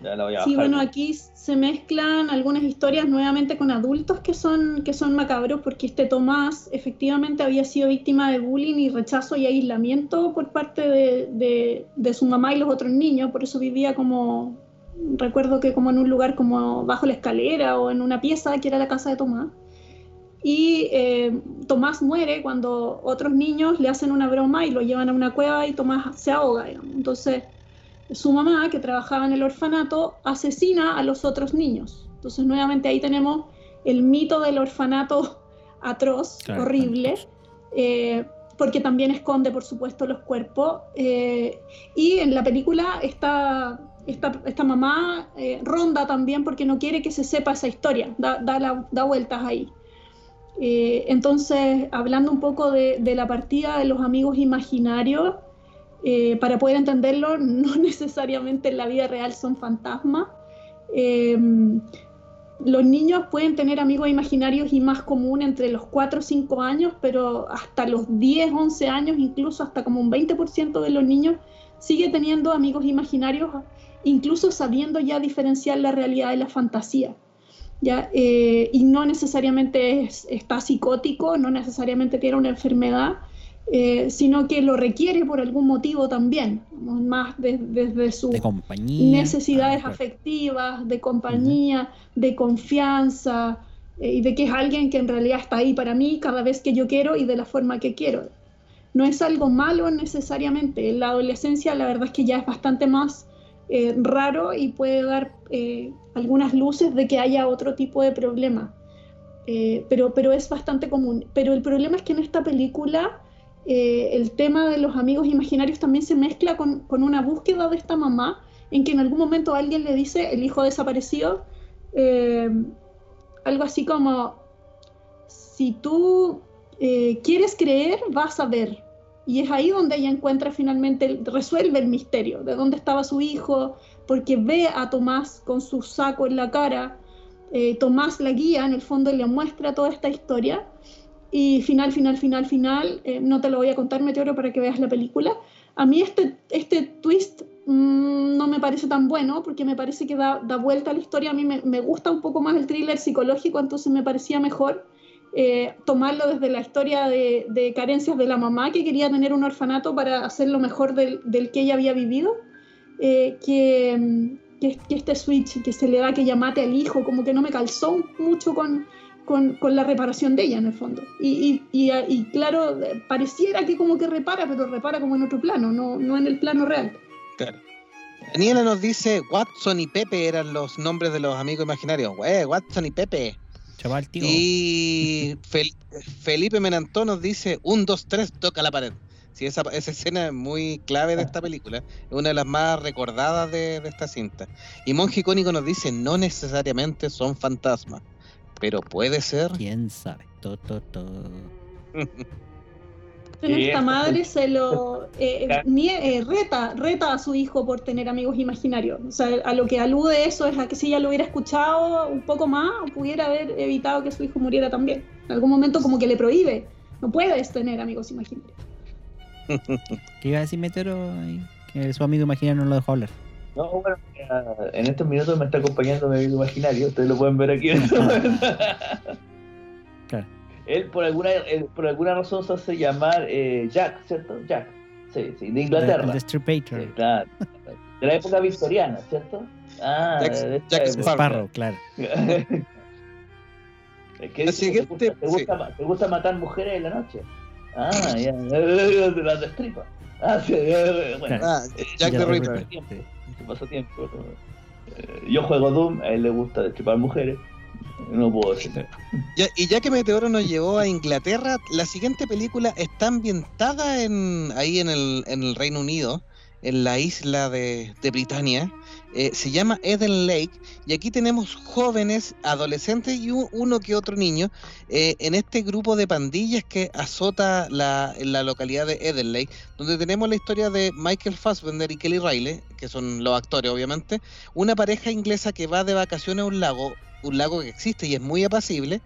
ya la voy a Sí, bajar. bueno, aquí se mezclan algunas historias nuevamente con adultos que son, que son macabros, porque este Tomás efectivamente había sido víctima de bullying y rechazo y aislamiento por parte de, de- de su mamá y los otros niños, por eso vivía como, recuerdo que como en un lugar como bajo la escalera o en una pieza que era la casa de Tomás. Y eh, Tomás muere cuando otros niños le hacen una broma y lo llevan a una cueva y Tomás se ahoga. digamos. Entonces, su mamá, que trabajaba en el orfanato, asesina a los otros niños. Entonces, nuevamente ahí tenemos el mito del orfanato atroz, Claro, horrible, eh, porque también esconde, por supuesto, los cuerpos. eh, y en la película esta, esta, mamá eh, ronda también porque no quiere que se sepa esa historia, da, da, da vueltas ahí. Eh, entonces, hablando un poco de, la partida de los amigos imaginarios, eh, para poder entenderlo, no necesariamente en la vida real son fantasmas. Eh, los niños pueden tener amigos imaginarios y más común entre los 4 o 5 años, pero hasta los 10, 11 años, incluso hasta como un 20% de los niños sigue teniendo amigos imaginarios, incluso sabiendo ya diferenciar la realidad de la fantasía. ¿ya? Eh, y no necesariamente es- está psicótico, no necesariamente tiene una enfermedad, eh, sino que lo requiere por algún motivo también, más de- desde su De compañía. necesidades Ah, afectivas, de compañía, de confianza, eh, y de que es alguien que en realidad está ahí para mí cada vez que yo quiero y de la forma que quiero. No es algo malo necesariamente. En la adolescencia la verdad es que ya es bastante más eh, raro y puede dar eh, algunas luces de que haya otro tipo de problema. Eh, pero, pero es bastante común. Pero el problema es que en esta película el tema de los amigos imaginarios también se mezcla con, con una búsqueda de esta mamá en que en algún momento alguien le dice, el hijo desaparecido, algo así como, si tú quieres creer, vas a ver. Y es ahí donde ella encuentra finalmente, el- resuelve el misterio de dónde estaba su hijo, porque ve a Tomás con su saco en la cara. eh, Tomás la guía, en el fondo, y le muestra toda esta historia. Y final, final, final, final, eh, no te lo voy a contar, Meteoro, para que veas la película. A mí este, este twist mm, no me parece tan bueno, porque me parece que da, da vuelta a la historia. A mí me, me gusta un poco más el thriller psicológico, entonces me parecía mejor eh, tomarlo desde la historia de, de, carencias de la mamá que quería tener un orfanato para hacer lo mejor del, del que ella había vivido, eh, que, que, que, este switch que se le da que ella mate al hijo, como que no me calzó mucho con, con, con la reparación de ella en el fondo. Y, y, y, y, claro, pareciera que como que repara, pero repara como en otro plano, no, no en el plano real. Claro. Daniela nos dice, Watson y Pepe eran los nombres de los amigos imaginarios. Eh, Watson y Pepe. Chaval, tío. Y Fel Felipe Menantó nos dice, un, dos, tres, toca la pared. Sí, esa, esa, escena es muy clave de esta película. Es una de las más recordadas de, de esta cinta. Y Monje Icónico nos dice, no necesariamente son fantasmas, pero puede ser. ¿Quién sabe? To, to, to. Esta madre se lo eh, eh, reta, reta a su hijo por tener amigos imaginarios. O sea, a lo que alude eso es a que si ella lo hubiera escuchado un poco más, pudiera haber evitado que su hijo muriera también. En algún momento como que le prohíbe. No puedes tener amigos imaginarios. ¿Qué iba a decir Metero? Que su amigo imaginario no lo dejó hablar. No, bueno, en estos minutos me está acompañando mi amigo imaginario. Ustedes lo pueden ver aquí. En este claro él por alguna, él, por alguna razón se hace llamar eh, Jack, ¿cierto? Jack. Sí, sí, de Inglaterra. The, the Destripator. Sí, claro. De la época victoriana, ¿cierto? Ah, Jack, de Jack Sparrow, claro. es que dice, te, gusta, te, gusta, sí. te, gusta, matar mujeres en la noche. Ah, ya, de las destripa. Ah, sí, bueno. ah, Jack the Ripper. Su pasatiempo. Yo juego Doom, a él le gusta destripar mujeres. No puedo decir. Ya, y ya que Meteoro nos llevó a Inglaterra, la siguiente película está ambientada en, ahí en el, en el Reino Unido, en la isla de, de Britania. Eh, se llama Eden Lake y aquí tenemos jóvenes, adolescentes y un, uno que otro niño eh, en este grupo de pandillas que azota la, la localidad de Eden Lake, donde tenemos la historia de Michael Fassbender y Kelly Riley, que son los actores obviamente, una pareja inglesa que va de vacaciones a un lago un lago que existe y es muy apacible,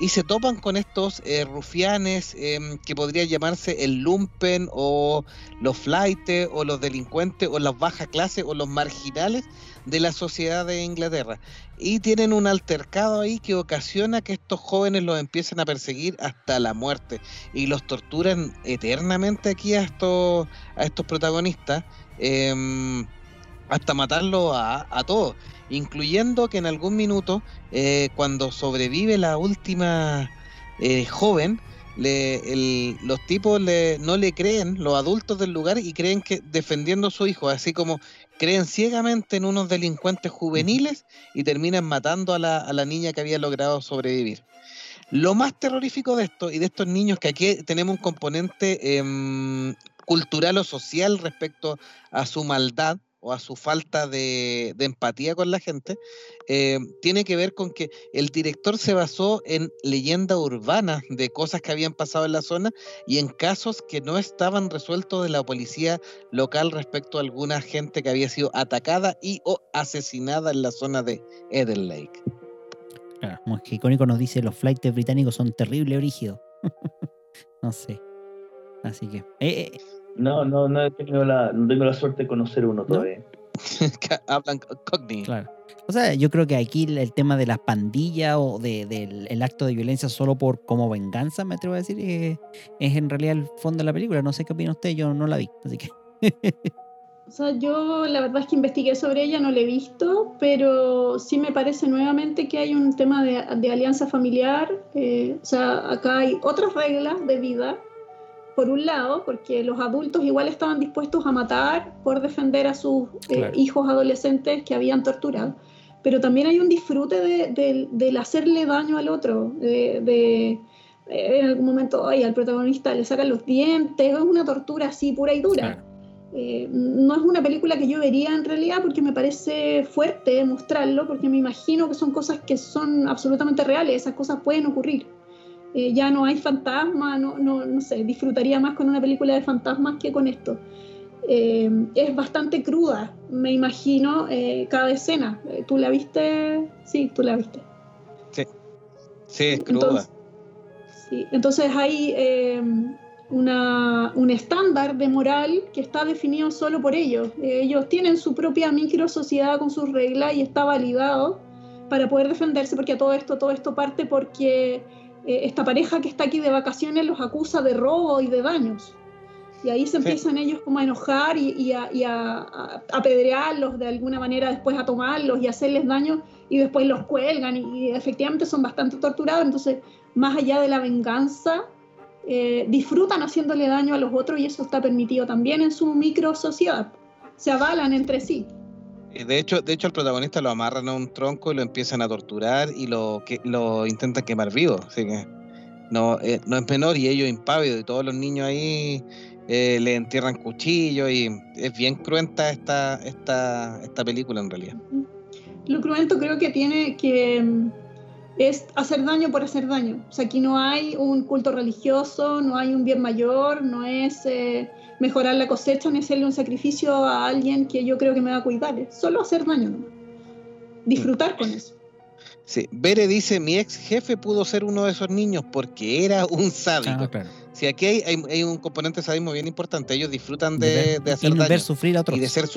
y se topan con estos eh, rufianes eh, que podría llamarse el lumpen o los flightes o los delincuentes o las bajas clases o los marginales de la sociedad de Inglaterra. Y tienen un altercado ahí que ocasiona que estos jóvenes los empiecen a perseguir hasta la muerte y los torturan eternamente aquí a estos, a estos protagonistas eh, hasta matarlos a, a todos incluyendo que en algún minuto, eh, cuando sobrevive la última eh, joven, le, el, los tipos le, no le creen, los adultos del lugar, y creen que defendiendo a su hijo, así como creen ciegamente en unos delincuentes juveniles y terminan matando a la, a la niña que había logrado sobrevivir. Lo más terrorífico de esto y de estos niños, que aquí tenemos un componente eh, cultural o social respecto a su maldad, o a su falta de, empatía con la gente, eh, tiene que ver con que el director se basó en leyendas urbanas de cosas que habían pasado en la zona y en casos que no estaban resueltos de la policía local respecto a alguna gente que había sido atacada y o asesinada en la zona de Eden Lake. Claro, como es icónico nos dice los flights británicos son terrible rígidos. no sé. Así que. Eh, eh. No, no, no he tenido la, no tengo la suerte de conocer uno todavía. Hablan Cockney. Claro. O sea, yo creo que aquí el tema de las pandillas o de, del el acto de violencia solo por como venganza, me atrevo a decir, es, es en realidad el fondo de la película. No sé qué opina usted, yo no la vi, así que. O sea, yo la verdad es que investigué sobre ella, no la he visto, pero sí me parece nuevamente que hay un tema de, de alianza familiar. Eh, o sea, acá hay otras reglas de vida por un lado, porque los adultos igual estaban dispuestos a matar por defender a sus eh, claro. hijos adolescentes que habían torturado, pero también hay un disfrute de, de, del hacerle daño al otro, de, de eh, en algún momento ay, al protagonista le sacan los dientes, es una tortura así pura y dura. Claro. Eh, no es una película que yo vería en realidad porque me parece fuerte mostrarlo, porque me imagino que son cosas que son absolutamente reales, esas cosas pueden ocurrir eh, ya no hay fantasmas, no, no, no, sé, disfrutaría más con una película de fantasmas que con esto. Eh, es bastante cruda, me imagino, eh, cada escena. ¿Tú la viste? Sí, tú la viste. Sí, sí, es cruda. Entonces, sí, entonces hay una, un estándar de moral que está definido solo por ellos. ellos tienen su propia micro sociedad con sus reglas y está validado para poder defenderse, porque a todo esto, todo esto parte porque eh, esta pareja que está aquí de vacaciones los acusa de robo y de daños. Y ahí se empiezan ellos como a enojar y, a, y a, apedrearlos de alguna manera, después a tomarlos y hacerles daño y después los cuelgan y, efectivamente son bastante torturados. Entonces, más allá de la venganza, eh, disfrutan haciéndole daño a los otros y eso está permitido también en su micro sociedad. Se avalan entre sí. De hecho, de hecho, al protagonista lo amarran a un tronco y lo empiezan a torturar y lo, lo intentan quemar vivo. Así que no, eh, no es menor y ellos impávidos y todos los niños ahí eh, le entierran cuchillos y es bien cruenta esta, esta, esta película en realidad. Lo cruento creo que tiene que mm, es hacer daño por hacer daño. O sea, aquí no hay un culto religioso, no hay un bien mayor, no es eh, mejorar la cosecha ni hacerle un sacrificio a alguien que yo creo que me va a cuidar. Es solo hacer daño, disfrutar con eso. Sí, Bere dice, mi ex jefe pudo ser uno de esos niños porque era un sádico. Ah, si aquí hay, un componente de sadismo bien importante, ellos disfrutan de, hacer daño. sufrir a otros. Y de, ser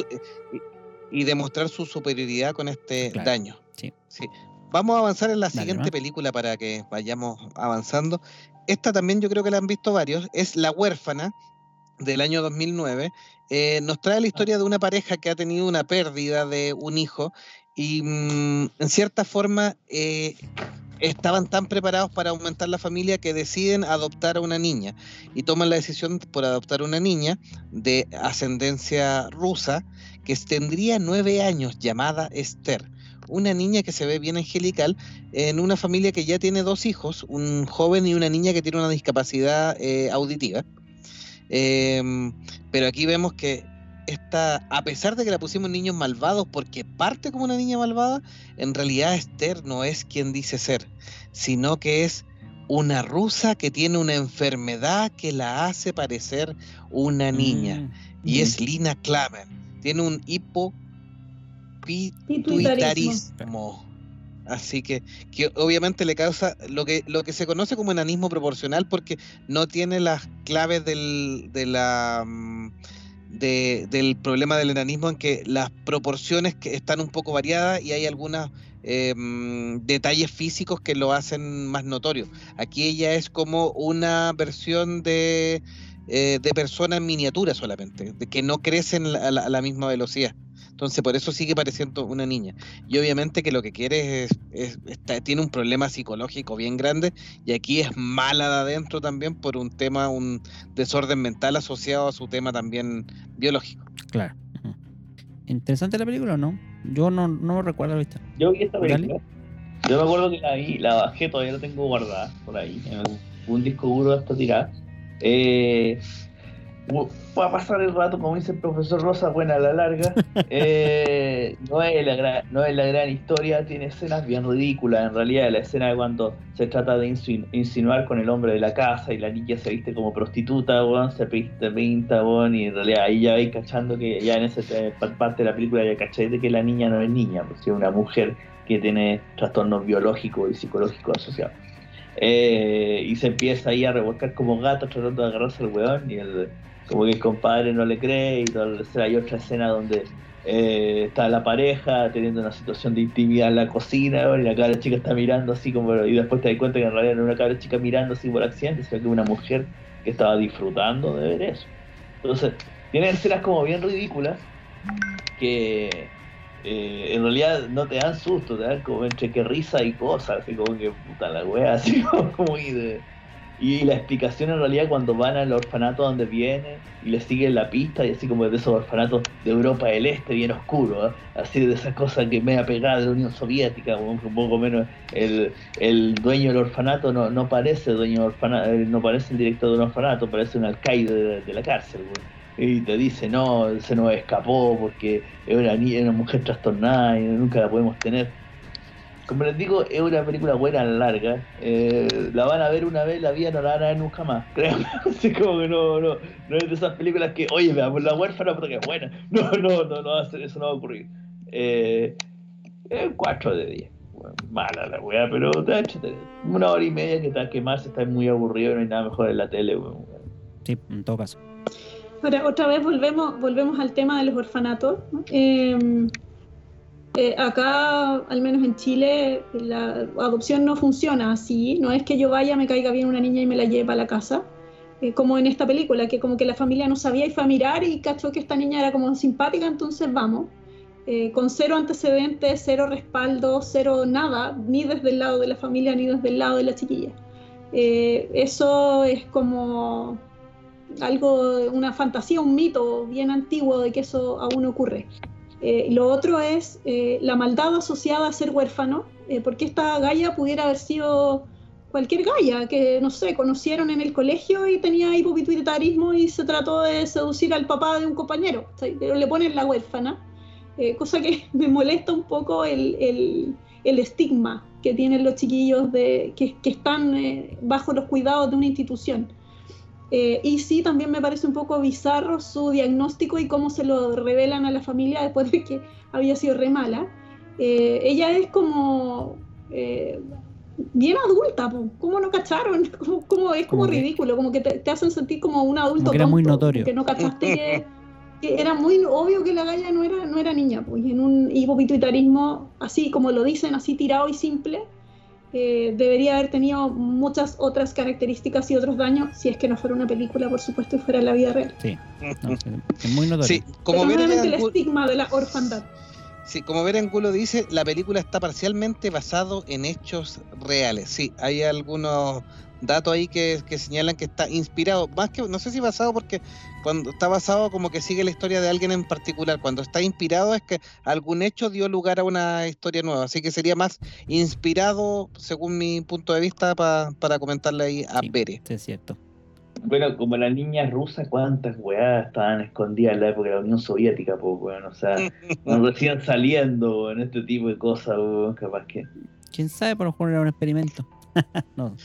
y, demostrar su superioridad con este daño. Sí. sí. Vamos a avanzar en la siguiente película para que vayamos avanzando. Esta también yo creo que la han visto varios. Es La huérfana del año 2009. Eh, nos trae la historia de una pareja que ha tenido una pérdida de un hijo y mm, en cierta forma eh, estaban tan preparados para aumentar la familia que deciden adoptar a una niña y toman la decisión por adoptar una niña de ascendencia rusa que tendría nueve años llamada Esther una niña que se ve bien angelical en una familia que ya tiene dos hijos, un joven y una niña que tiene una discapacidad eh, auditiva. Em, pero aquí vemos que esta, a pesar de que la pusimos niños malvados porque parte como una niña malvada, en realidad Esther no es quien dice ser, sino que es una rusa que tiene una enfermedad que la hace parecer una niña. Mm, y es Lina Klamer. Tiene un hipo pituitarismo. Así que, que obviamente le causa lo que, lo que se conoce como enanismo proporcional porque no tiene las claves del, de la, mm, del problema del enanismo en que las proporciones que están un poco variadas y hay algunos eh, mm, detalles físicos que lo hacen más notorio. Aquí ella es como una versión de, eh, de persona en miniatura solamente, de que no crecen a la misma velocidad. Entonces, por eso sigue pareciendo una niña. Y obviamente que lo que quiere es, tiene un problema psicológico bien grande y aquí es mala de adentro también por un tema, un desorden mental asociado a su tema también biológico. Claro. ¿Interesante la película o no? Yo no, no recuerdo vista. Yo vi esta película. Yo me acuerdo que la vi, la bajé, todavía la tengo guardada por ahí, en un disco duro hasta tirar. Eh, para pasar el rato, como dice el profesor Rosa, buena a la larga. Eh, no, es la gran, no es la gran historia, tiene escenas bien ridículas. En realidad, la escena de cuando se trata de insinuar con el hombre de la casa y la niña se viste como prostituta, se pinta, y en realidad ahí ya vais cachando que ya en esa parte de la película ya caché de que la niña no es niña, pues es una mujer que tiene trastornos biológicos y psicológicos asociados. Eh, y se empieza ahí a revolcar como gato tratando de agarrarse al weón y el como que el compadre no le cree y todo, hay otra escena donde eh, está la pareja teniendo una situación de intimidad en la cocina y la cabra chica está mirando así como y después te das cuenta que en realidad no era una cabra chica mirando así por accidente sino que una mujer que estaba disfrutando de ver eso. Entonces tiene escenas como bien ridículas que eh, en realidad no te dan susto te dan como entre que risa y cosas así como que puta la wea así como y de y la explicación en realidad cuando van al orfanato donde viene y le siguen la pista y así como de esos orfanatos de Europa del Este bien oscuro, ¿eh? así de esas cosas que me ha pegado de la Unión Soviética, un poco menos el, el dueño del orfanato no, no parece dueño orfanato, eh, no parece el director de un orfanato, parece un alcaide de, la cárcel. Y te dice, no, se nos escapó porque es una, una mujer trastornada y nunca la podemos tener como les digo, es una película buena, larga. Eh, la van a ver una vez, la vida no la van a ver nunca más. Creo. Así como que no, no, no es de esas películas que, oye, veamos la huérfana porque es buena. No, no, no, no va a ser, eso no va a ocurrir. Eh, 4 de 10. mala la weá, pero te hecho una hora y media que está quemarse, está muy aburrido, no hay nada mejor en la tele. Sí, en todo caso. Ahora, otra vez volvemos, volvemos al tema de los orfanatos. Eh, Eh, acá, al menos en Chile, la adopción no funciona así. No es que yo vaya, me caiga bien una niña y me la lleve a la casa. Eh, como en esta película, que como que la familia no sabía y fue a mirar y cachó que esta niña era como simpática, entonces vamos. Eh, con cero antecedentes, cero respaldo, cero nada, ni desde el lado de la familia ni desde el lado de la chiquilla. eso es como algo, una fantasía, un mito bien antiguo de que eso aún ocurre. Eh, lo otro es eh, la maldad asociada a ser huérfano, eh, porque esta Gaia pudiera haber sido cualquier Gaia que, no sé, conocieron en el colegio y tenía hipopituitarismo y se trató de seducir al papá de un compañero, pero le ponen la huérfana, cosa que me molesta un poco el, el, el estigma que tienen los chiquillos de, que, que están bajo los cuidados de una institución. Eh, y sí, también me parece un poco bizarro su diagnóstico y cómo se lo revelan a la familia después de que había sido re mala. Eh, ella es como eh, bien adulta, ¿cómo no cacharon? ¿Cómo, es como ridículo, como que te, hacen sentir como un adulto. que era muy notorio. Que no cachaste que, era muy obvio que la galla no era, no era niña, pues en un hipopituitarismo así como lo dicen, así tirado y simple debería haber tenido muchas otras características y otros daños si es que no fuera una película, por supuesto, y fuera la vida real. Sí, es muy notorio. Sí, como ver el estigma de la orfandad. Sí, como ver Angulo dice, la película está parcialmente basado en hechos reales. Sí, hay algunos datos ahí que, señalan que está inspirado, más que, no sé si basado porque cuando está basado como que sigue la historia de alguien en particular, cuando está inspirado es que algún hecho dio lugar a una historia nueva, así que sería más inspirado, según mi punto de vista, para comentarle ahí a sí, Bere. Sí, es cierto. Bueno, como la niña rusa, ¿cuántas weas estaban escondidas en la época de la Unión Soviética, pues, weón? O sea, nos recién saliendo en este tipo de cosas, weón, capaz que. ¿Quién sabe? Por lo mejor era un experimento. no,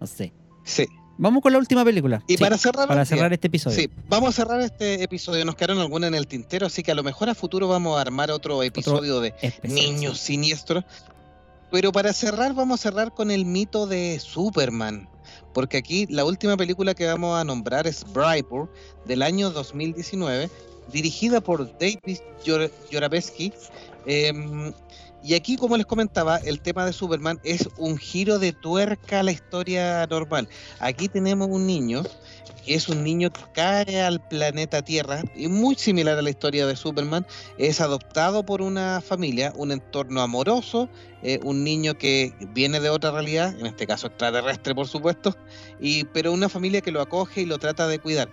no sé. Sí. Vamos con la última película. Y Sí, para cerrar, para cerrar este episodio. Sí, vamos a cerrar este episodio. Nos quedaron algunas en el tintero, así que a lo mejor a futuro vamos a armar otro episodio de Especial, niños sí. siniestros. Pero para cerrar, vamos a cerrar con el mito de Superman. Porque aquí la última película que vamos a nombrar es Brightburn, del año 2019, dirigida por David Yor- Jorabesky. Em, y aquí, como les comentaba, el tema de Superman es un giro de tuerca a la historia normal. Aquí tenemos un niño que es un niño que cae al planeta Tierra, y muy similar a la historia de Superman, es adoptado por una familia, un entorno amoroso, eh, un niño que viene de otra realidad, en este caso extraterrestre por supuesto, y, pero una familia que lo acoge y lo trata de cuidar.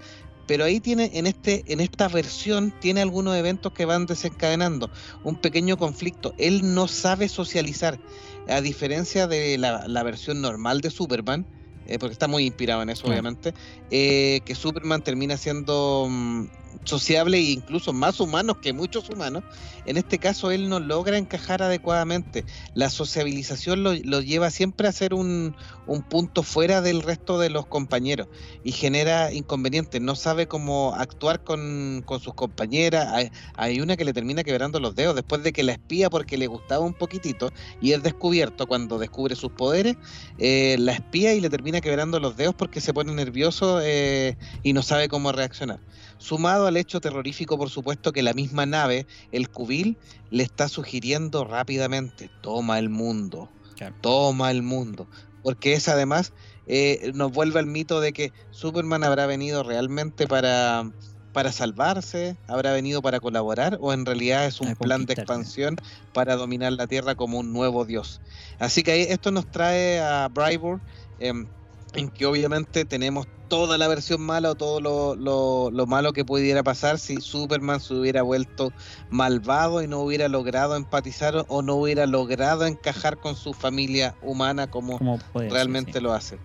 Pero ahí tiene, en, este, en esta versión, tiene algunos eventos que van desencadenando. Un pequeño conflicto. Él no sabe socializar, a diferencia de la, la versión normal de Superman, eh, porque está muy inspirado en eso, obviamente, eh, que Superman termina siendo mm, sociable e incluso más humano que muchos humanos. En este caso, él no logra encajar adecuadamente. La sociabilización lo, lo lleva siempre a ser un, un punto fuera del resto de los compañeros y genera inconvenientes. No sabe cómo actuar con, con sus compañeras. Hay, hay una que le termina quebrando los dedos después de que la espía porque le gustaba un poquitito y es descubierto cuando descubre sus poderes. eh, la espía y le termina quebrando los dedos porque se pone nervioso eh, y no sabe cómo reaccionar. Sumado al hecho terrorífico, por supuesto, que la misma nave, el cubil, le está sugiriendo rápidamente, toma el mundo, Claro. toma el mundo. Porque es además, eh, nos vuelve al mito de que Superman habrá venido realmente para, para salvarse, habrá venido para colaborar, o en realidad es un A plan de expansión para dominar la Tierra como un nuevo dios. Así que esto nos trae a Brybor, em, en que obviamente tenemos toda la versión mala o todo lo, lo- lo malo que pudiera pasar si Superman se hubiera vuelto malvado y no hubiera logrado empatizar o- no hubiera logrado encajar con su familia humana como Como puede ser, realmente sí. lo hacen.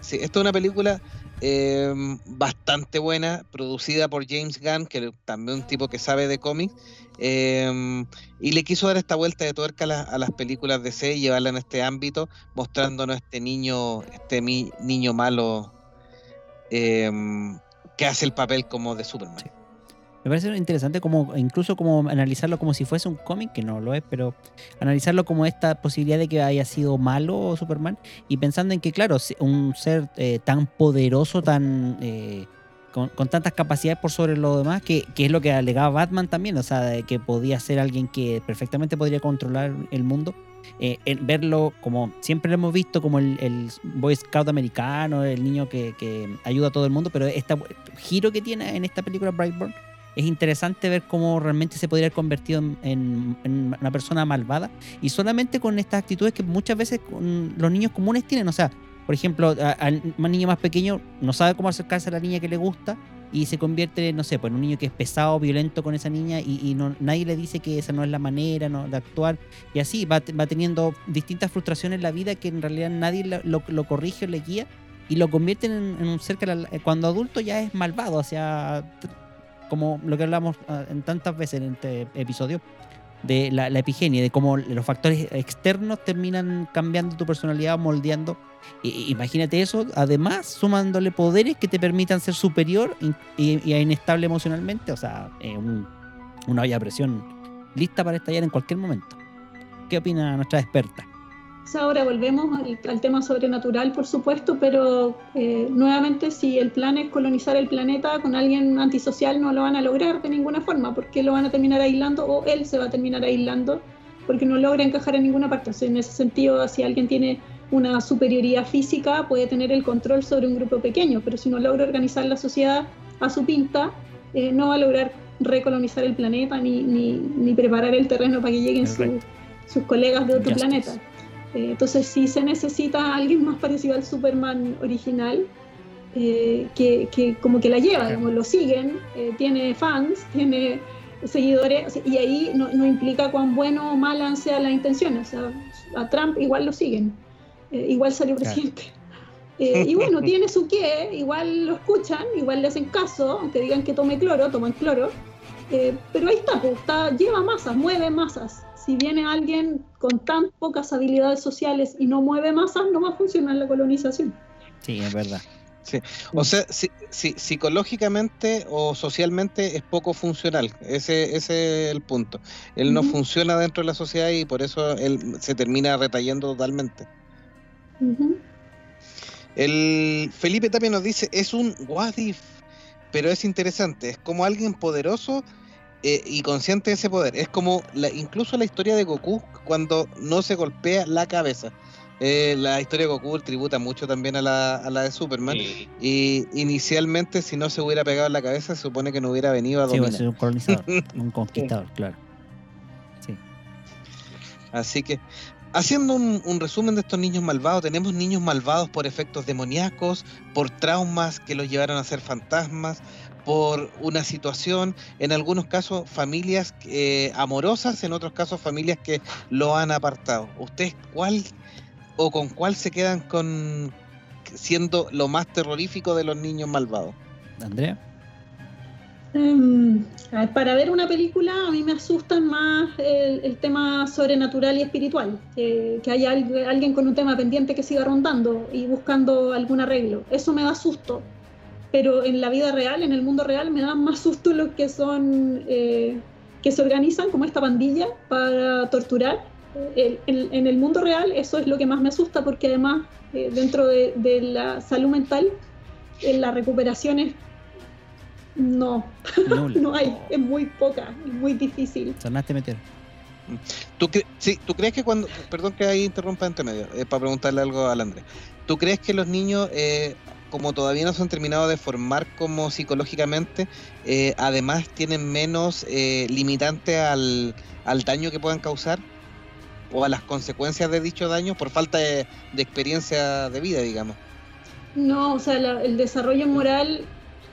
Sí, esta es una película eh, bastante buena, producida por James Gunn, que también un tipo que sabe de cómics, eh, y le quiso dar esta vuelta de tuerca a, a las películas de C y llevarla en este ámbito, mostrándonos este niño, este mi- niño malo eh, que hace el papel como de Superman. Me parece interesante como incluso como analizarlo como si fuese un cómic, que no lo es, pero analizarlo como esta posibilidad de que haya sido malo Superman y pensando en que, claro, un ser eh, tan poderoso, tan eh, con, tantas capacidades por sobre lo demás, que, que es lo que alegaba Batman también, o sea, que podía ser alguien que perfectamente podría controlar el mundo. Eh, verlo como siempre lo hemos visto como el, el Boy Scout americano, el niño que, que ayuda a todo el mundo, pero este giro que tiene en esta película Brightburn es interesante ver cómo realmente se podría haber convertido en, una persona malvada y solamente con estas actitudes que muchas veces los niños comunes tienen. O sea, por ejemplo, al niño más pequeño no sabe cómo acercarse a la niña que le gusta y se convierte, no sé, pues en un niño que es pesado, violento con esa niña y, no, nadie le dice que esa no es la manera de actuar. Y así va, teniendo distintas frustraciones en la vida que en realidad nadie lo, lo- lo corrige o le guía y lo convierten en, un ser que cuando adulto ya es malvado, o sea, como lo que hablamos ah, en tantas veces en este episodio, de la, epigenia, de cómo los factores externos terminan cambiando tu personalidad, moldeando. Imagínate eso, además sumándole poderes que te permitan ser superior y, inestable emocionalmente, o sea, un- una olla presión lista para estallar en cualquier momento. ¿Qué opina nuestra experta? Ahora volvemos al, al tema sobrenatural, por supuesto, pero eh, nuevamente si el plan es colonizar el planeta con alguien antisocial no lo van a lograr de ninguna forma, porque lo van a terminar aislando o él se va a terminar aislando porque no logra encajar en ninguna parte. O sea, en ese sentido, si alguien tiene una superioridad física, puede tener el control sobre un grupo pequeño, pero si no logra organizar la sociedad a su pinta, eh, no va a lograr recolonizar el planeta ni, ni, ni preparar el terreno para que lleguen su- sus colegas de otro Justice. planeta. Eh, entonces sí se necesita alguien más parecido al Superman original, eh, que, que como que la lleva, Claro. como lo siguen, eh, tiene fans, tiene seguidores, y ahí no, no implica cuán bueno o mala sean las intenciones. O sea, a Trump igual lo siguen, igual salió presidente. Eh, y bueno, tiene su qué, igual lo escuchan, igual le hacen caso, aunque digan que tome cloro, toman cloro. Eh, pero ahí está, pues, está, lleva masas, mueve masas. Si viene alguien con tan pocas habilidades sociales y no mueve masas, no va a funcionar la colonización. Sí, es verdad. O sea, si, si- psicológicamente o socialmente es poco funcional. Ese, ese es el punto. Él no funciona dentro de la sociedad y por eso él se termina retallando totalmente. El Felipe Tapia nos dice, es un what if, pero es interesante, es como alguien poderoso eh, y consciente de ese poder. Es como la, incluso la historia de Goku cuando no se golpea la cabeza. Eh, la historia de Goku tributa mucho también a la, a la de Superman. Sí. Y inicialmente, si no se hubiera pegado en la cabeza, se supone que no hubiera venido a Sí, va a dominar. ser un colonizador, un conquistador, claro. Sí. Así que, haciendo un, un resumen de estos niños malvados, tenemos niños malvados por efectos demoníacos, por traumas que los llevaron a ser fantasmas, por una situación, en algunos casos familias eh, amorosas, en otros casos familias que lo han apartado. ¿Ustedes cuál o con cuál se quedan con siendo lo más terrorífico de los niños malvados? Andrea. Em, para ver una película a mí me asustan más el, el tema sobrenatural y espiritual, que, que haya al- alguien con un tema pendiente que siga rondando y buscando algún arreglo. Eso me da susto, pero en la vida real, en el mundo real, me dan más susto los que son, eh, que se organizan como esta pandilla para torturar. El- el- en el mundo real eso es lo que más me asusta porque además eh, dentro de, de la salud mental, en la recuperación es... No, Nula. no hay, es muy poca, es muy difícil. Sonaste meteoro. ¿Tú, cre- sí, ¿Tú crees que cuando, perdón que ahí interrumpa entre medio, eh, para preguntarle algo al Andrés, ¿tú crees que los niños, eh, como todavía no se han terminado de formar como psicológicamente, eh, además tienen menos eh, limitante al, al daño que puedan causar o a las consecuencias de dicho daño por falta de, experiencia de vida, digamos? No, o sea, la- el desarrollo moral,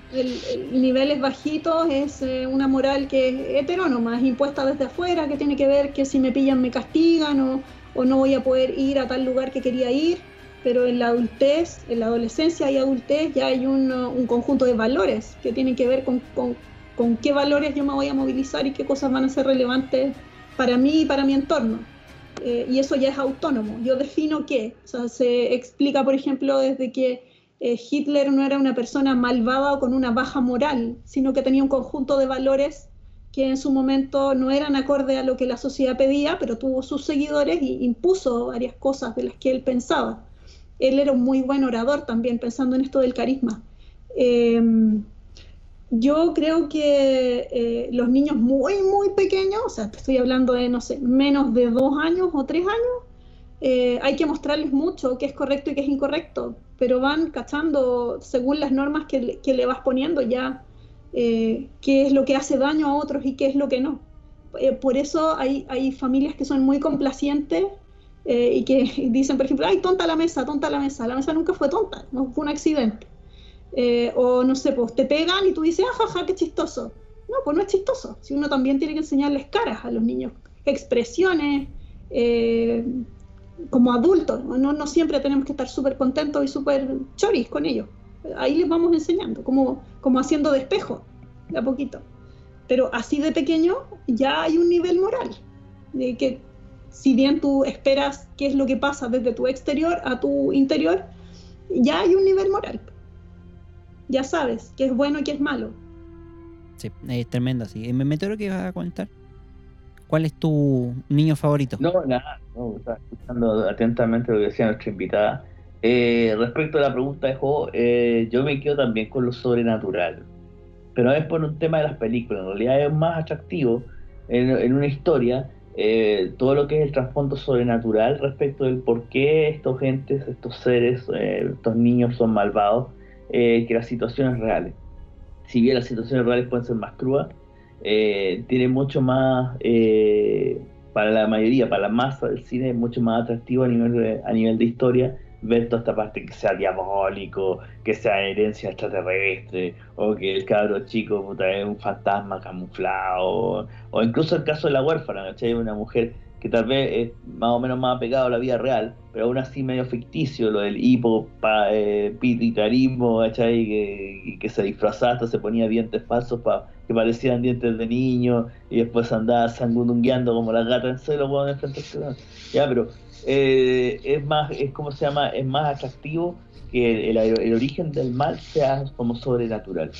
el, el niveles bajitos es eh, una moral que es heterónoma, es impuesta desde afuera, que tiene que ver que si me pillan me castigan o, o no voy a poder ir a tal lugar que quería ir, pero en la adultez, en la adolescencia y adultez ya hay un, uh, un conjunto de valores que tienen que ver con, con, con qué valores yo me voy a movilizar y qué cosas van a ser relevantes para mí y para mi entorno. Eh, y eso ya es autónomo. Yo defino qué. O sea, se explica, por ejemplo, desde que eh, Hitler no era una persona malvada o con una baja moral, sino que tenía un conjunto de valores que en su momento no eran acorde a lo que la sociedad pedía, pero tuvo sus seguidores y impuso varias cosas de las que él pensaba. Él era un muy buen orador también, pensando en esto del carisma. Eh, yo creo que eh, los niños muy, muy pequeños, o sea, te estoy hablando de, no sé, menos de dos años o tres años, eh, hay que mostrarles mucho qué es correcto y qué es incorrecto, pero van cachando según las normas que, que le vas poniendo ya eh, qué es lo que hace daño a otros y qué es lo que no. Eh, por eso hay, hay familias que son muy complacientes eh, y que dicen, por ejemplo, ay, tonta la mesa, tonta la mesa. La mesa nunca fue tonta, no fue un accidente. Eh, o no sé, pues te pegan y tú dices, ah, jaja, qué chistoso. No, pues no es chistoso. Si uno también tiene que enseñarles caras a los niños, expresiones, eh, como adultos. No, no siempre tenemos que estar súper contentos y súper choris con ellos. Ahí les vamos enseñando, como, como haciendo de espejo, de a poquito. Pero así de pequeño ya hay un nivel moral, de que si bien tú esperas qué es lo que pasa desde tu exterior a tu interior, ya hay un nivel moral. Ya sabes qué es bueno y qué es malo. Sí, es tremendo así. Me meto que vas a comentar. ¿Cuál es tu niño favorito? No, nada, no, estaba escuchando atentamente lo que decía nuestra invitada. Eh, respecto a la pregunta de juego, eh, yo me quedo también con lo sobrenatural. Pero es por un tema de las películas. En realidad es más atractivo en, en una historia eh, todo lo que es el trasfondo sobrenatural respecto del por qué estos gentes, estos seres, eh, estos niños son malvados, eh, que las situaciones reales. Si bien las situaciones reales pueden ser más crudas, eh, tiene mucho más, para la mayoría, para la masa del cine, mucho más atractivo a nivel a nivel de historia ver toda esta parte que sea diabólico, que sea herencia extraterrestre, o que el cabro chico puta, es un fantasma camuflado, o, incluso el caso de la huérfana, ¿cachai? Una mujer que tal vez es más o menos más apegado a la vida real, pero aún así medio ficticio, lo del hipopituitarismo, ¿cachai? Que, que se disfrazaba, hasta se ponía dientes falsos para que parecían dientes de niño, y después andaba sangundungueando como la gata en celo, weón, telón. Ya, pero eh, es más, es como se llama, es más atractivo que el, el, el origen del mal sea como sobrenatural.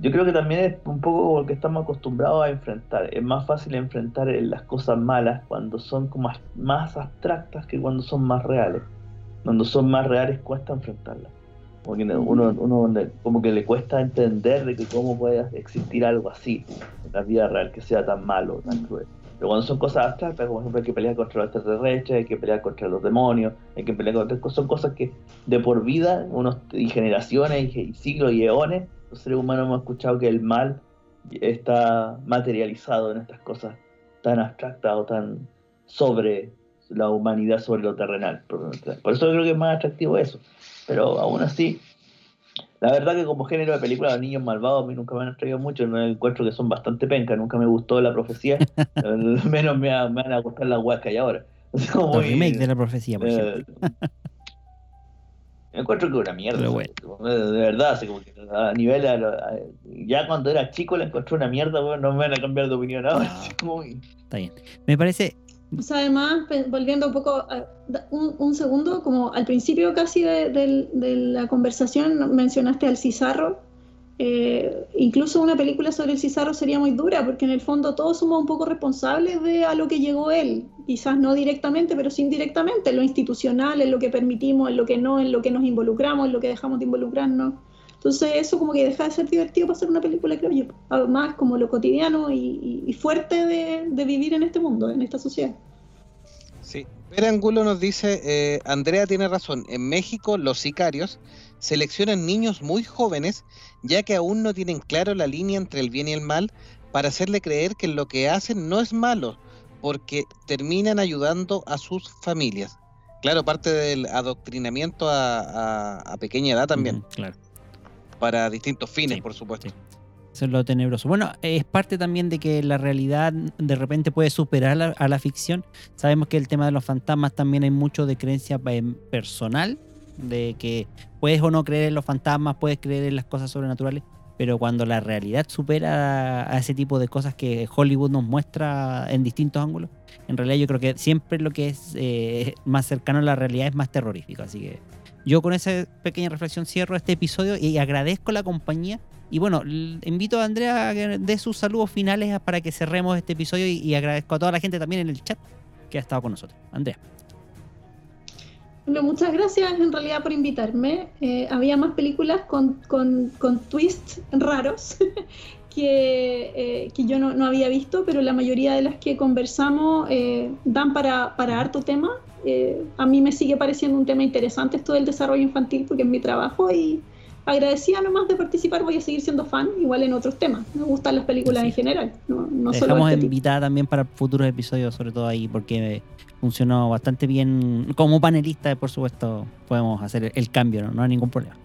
Yo creo que también es un poco lo que estamos acostumbrados a enfrentar. Es más fácil enfrentar las cosas malas cuando son como más abstractas que cuando son más reales. Cuando son más reales cuesta enfrentarlas. Porque uno, uno como que le cuesta entender de que cómo puede existir algo así en la vida real, que sea tan malo, tan cruel. Pero cuando son cosas abstractas, como por ejemplo hay que pelear contra los extraterrestres, hay que pelear contra los demonios, hay que pelear contra... Son cosas que de por vida, unos, y generaciones, y siglos y eones, los seres humanos hemos escuchado que el mal está materializado en estas cosas tan abstractas o tan sobre la humanidad, sobre lo terrenal. Por eso creo que es más atractivo eso. Pero aún así, la verdad que como género de película, los niños malvados a mí nunca me han atraído mucho, no encuentro que son bastante pencas, nunca me gustó la profecía, menos me, me, van a gustar las huecas que hay ahora. Como el remake de la profecía, por. Eh, encuentro que una mierda. Bueno. De verdad, así como que a nivel. A, a, ya cuando era chico la encontré una mierda, bueno, no me van a cambiar de opinión ahora. No. Como... Está bien. Me parece. O sea, además, volviendo un poco, a, un, un, segundo, como al principio casi de, de, la conversación mencionaste al Cizarro. Eh, incluso una película sobre el Cizarro sería muy dura, porque en el fondo todos somos un poco responsables de a lo que llegó él. Quizás no directamente, pero sí indirectamente, en lo institucional, en lo que permitimos, en lo que no, en lo que nos involucramos, en lo que dejamos de involucrarnos. Entonces eso como que deja de ser divertido para hacer una película, creo yo. Además, como lo cotidiano y, fuerte de, de, vivir en este mundo, en esta sociedad. Sí. Pere Angulo nos dice, eh, Andrea tiene razón, en México los sicarios seleccionan niños muy jóvenes, ya que aún no tienen claro la línea entre el bien y el mal, para hacerle creer que lo que hacen no es malo, porque terminan ayudando a sus familias. Claro, parte del adoctrinamiento a, a, a pequeña edad también. Mm, claro para distintos fines, sí, por supuesto. Sí. Eso es lo tenebroso. Bueno, es parte también de que la realidad de repente puede superar a, a la ficción. Sabemos que el tema de los fantasmas también hay mucho de creencia personal, de que puedes o no creer en los fantasmas, puedes creer en las cosas sobrenaturales, pero cuando la realidad supera a ese tipo de cosas que Hollywood nos muestra en distintos ángulos, en realidad yo creo que siempre lo que es eh, más cercano a la realidad es más terrorífico. Así que yo con esa pequeña reflexión cierro este episodio y agradezco la compañía. Y bueno, invito a Andrea a que dé sus saludos finales para que cerremos este episodio y, agradezco a toda la gente también en el chat que ha estado con nosotros. Andrea. Bueno, muchas gracias en realidad por invitarme. Eh, había más películas con, con, con twists raros que, eh, que yo no, no, había visto, pero la mayoría de las que conversamos eh, dan para, para harto tema. Eh, a mí me sigue pareciendo un tema interesante esto del desarrollo infantil porque es mi trabajo y agradecida nomás de participar, voy a seguir siendo fan, igual en otros temas. Me gustan las películas Sí. en general, no, no Te solo dejamos este invitada también para futuros episodios, sobre todo ahí, porque funcionó bastante bien. Como panelista, por supuesto, podemos hacer el cambio, no, no hay ningún problema.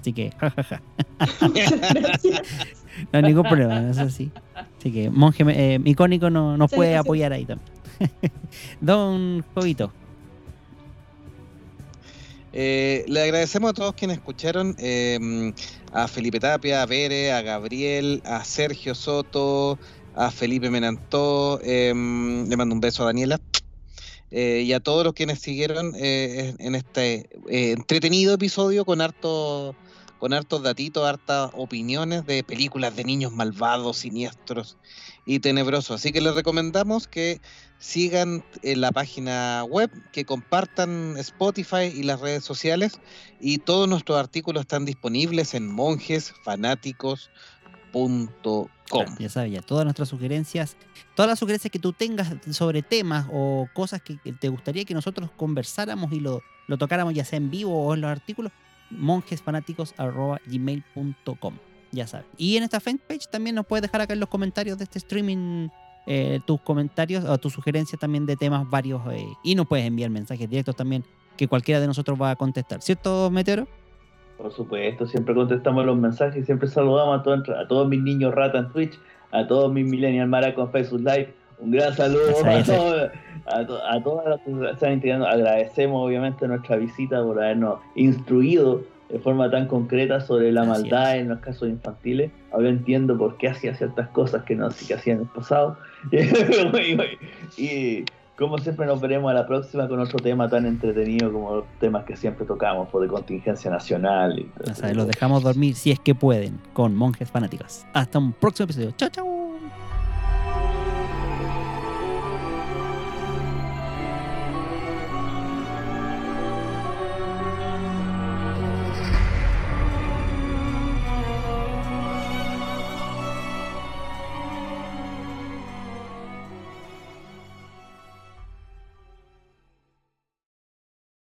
Así que, jajaja, no hay ningún problema, eso sí. Así que, monje eh, icónico no, nos puede apoyar ahí también. Don Jovito, Eh, le agradecemos a todos quienes escucharon, eh, a Felipe Tapia, a Bere, a Gabriel, a Sergio Soto, a Felipe Menantó, eh, le mando un beso a Daniela, eh, y a todos los quienes siguieron en este entretenido episodio con harto con hartos datitos, hartas opiniones de películas de niños malvados, siniestros y tenebrosos. Así que les recomendamos que sigan en la página web, que compartan Spotify y las redes sociales y todos nuestros artículos están disponibles en monjesfanáticos.com. Ya sabes, ya todas nuestras sugerencias, todas las sugerencias que tú tengas sobre temas o cosas que te gustaría que nosotros conversáramos y lo, lo tocáramos ya sea en vivo o en los artículos, monjesfanáticos.gmail.com, ya sabes. Y en esta fanpage también nos puedes dejar acá en los comentarios de este streaming eh, tus comentarios o tus sugerencias también de temas varios eh, y nos puedes enviar mensajes directos también que cualquiera de nosotros va a contestar, ¿cierto, Meteoro? Por supuesto, siempre contestamos los mensajes siempre saludamos a, todo- a todos mis niños rata en Twitch, a todos mis millennial mara con Facebook Live. Un gran saludo a, todos, a, to- a todas las que se están integrando. Agradecemos obviamente nuestra visita por habernos instruido de forma tan concreta sobre la maldad en los casos infantiles. Ahora entiendo por qué hacía ciertas cosas que no que hacía en el pasado. y como siempre nos veremos a la próxima con otro tema tan entretenido como los temas que siempre tocamos, por de contingencia nacional. Y todo los dejamos dormir si es que pueden con monjes fanáticos. Hasta un próximo episodio. Chao, chao.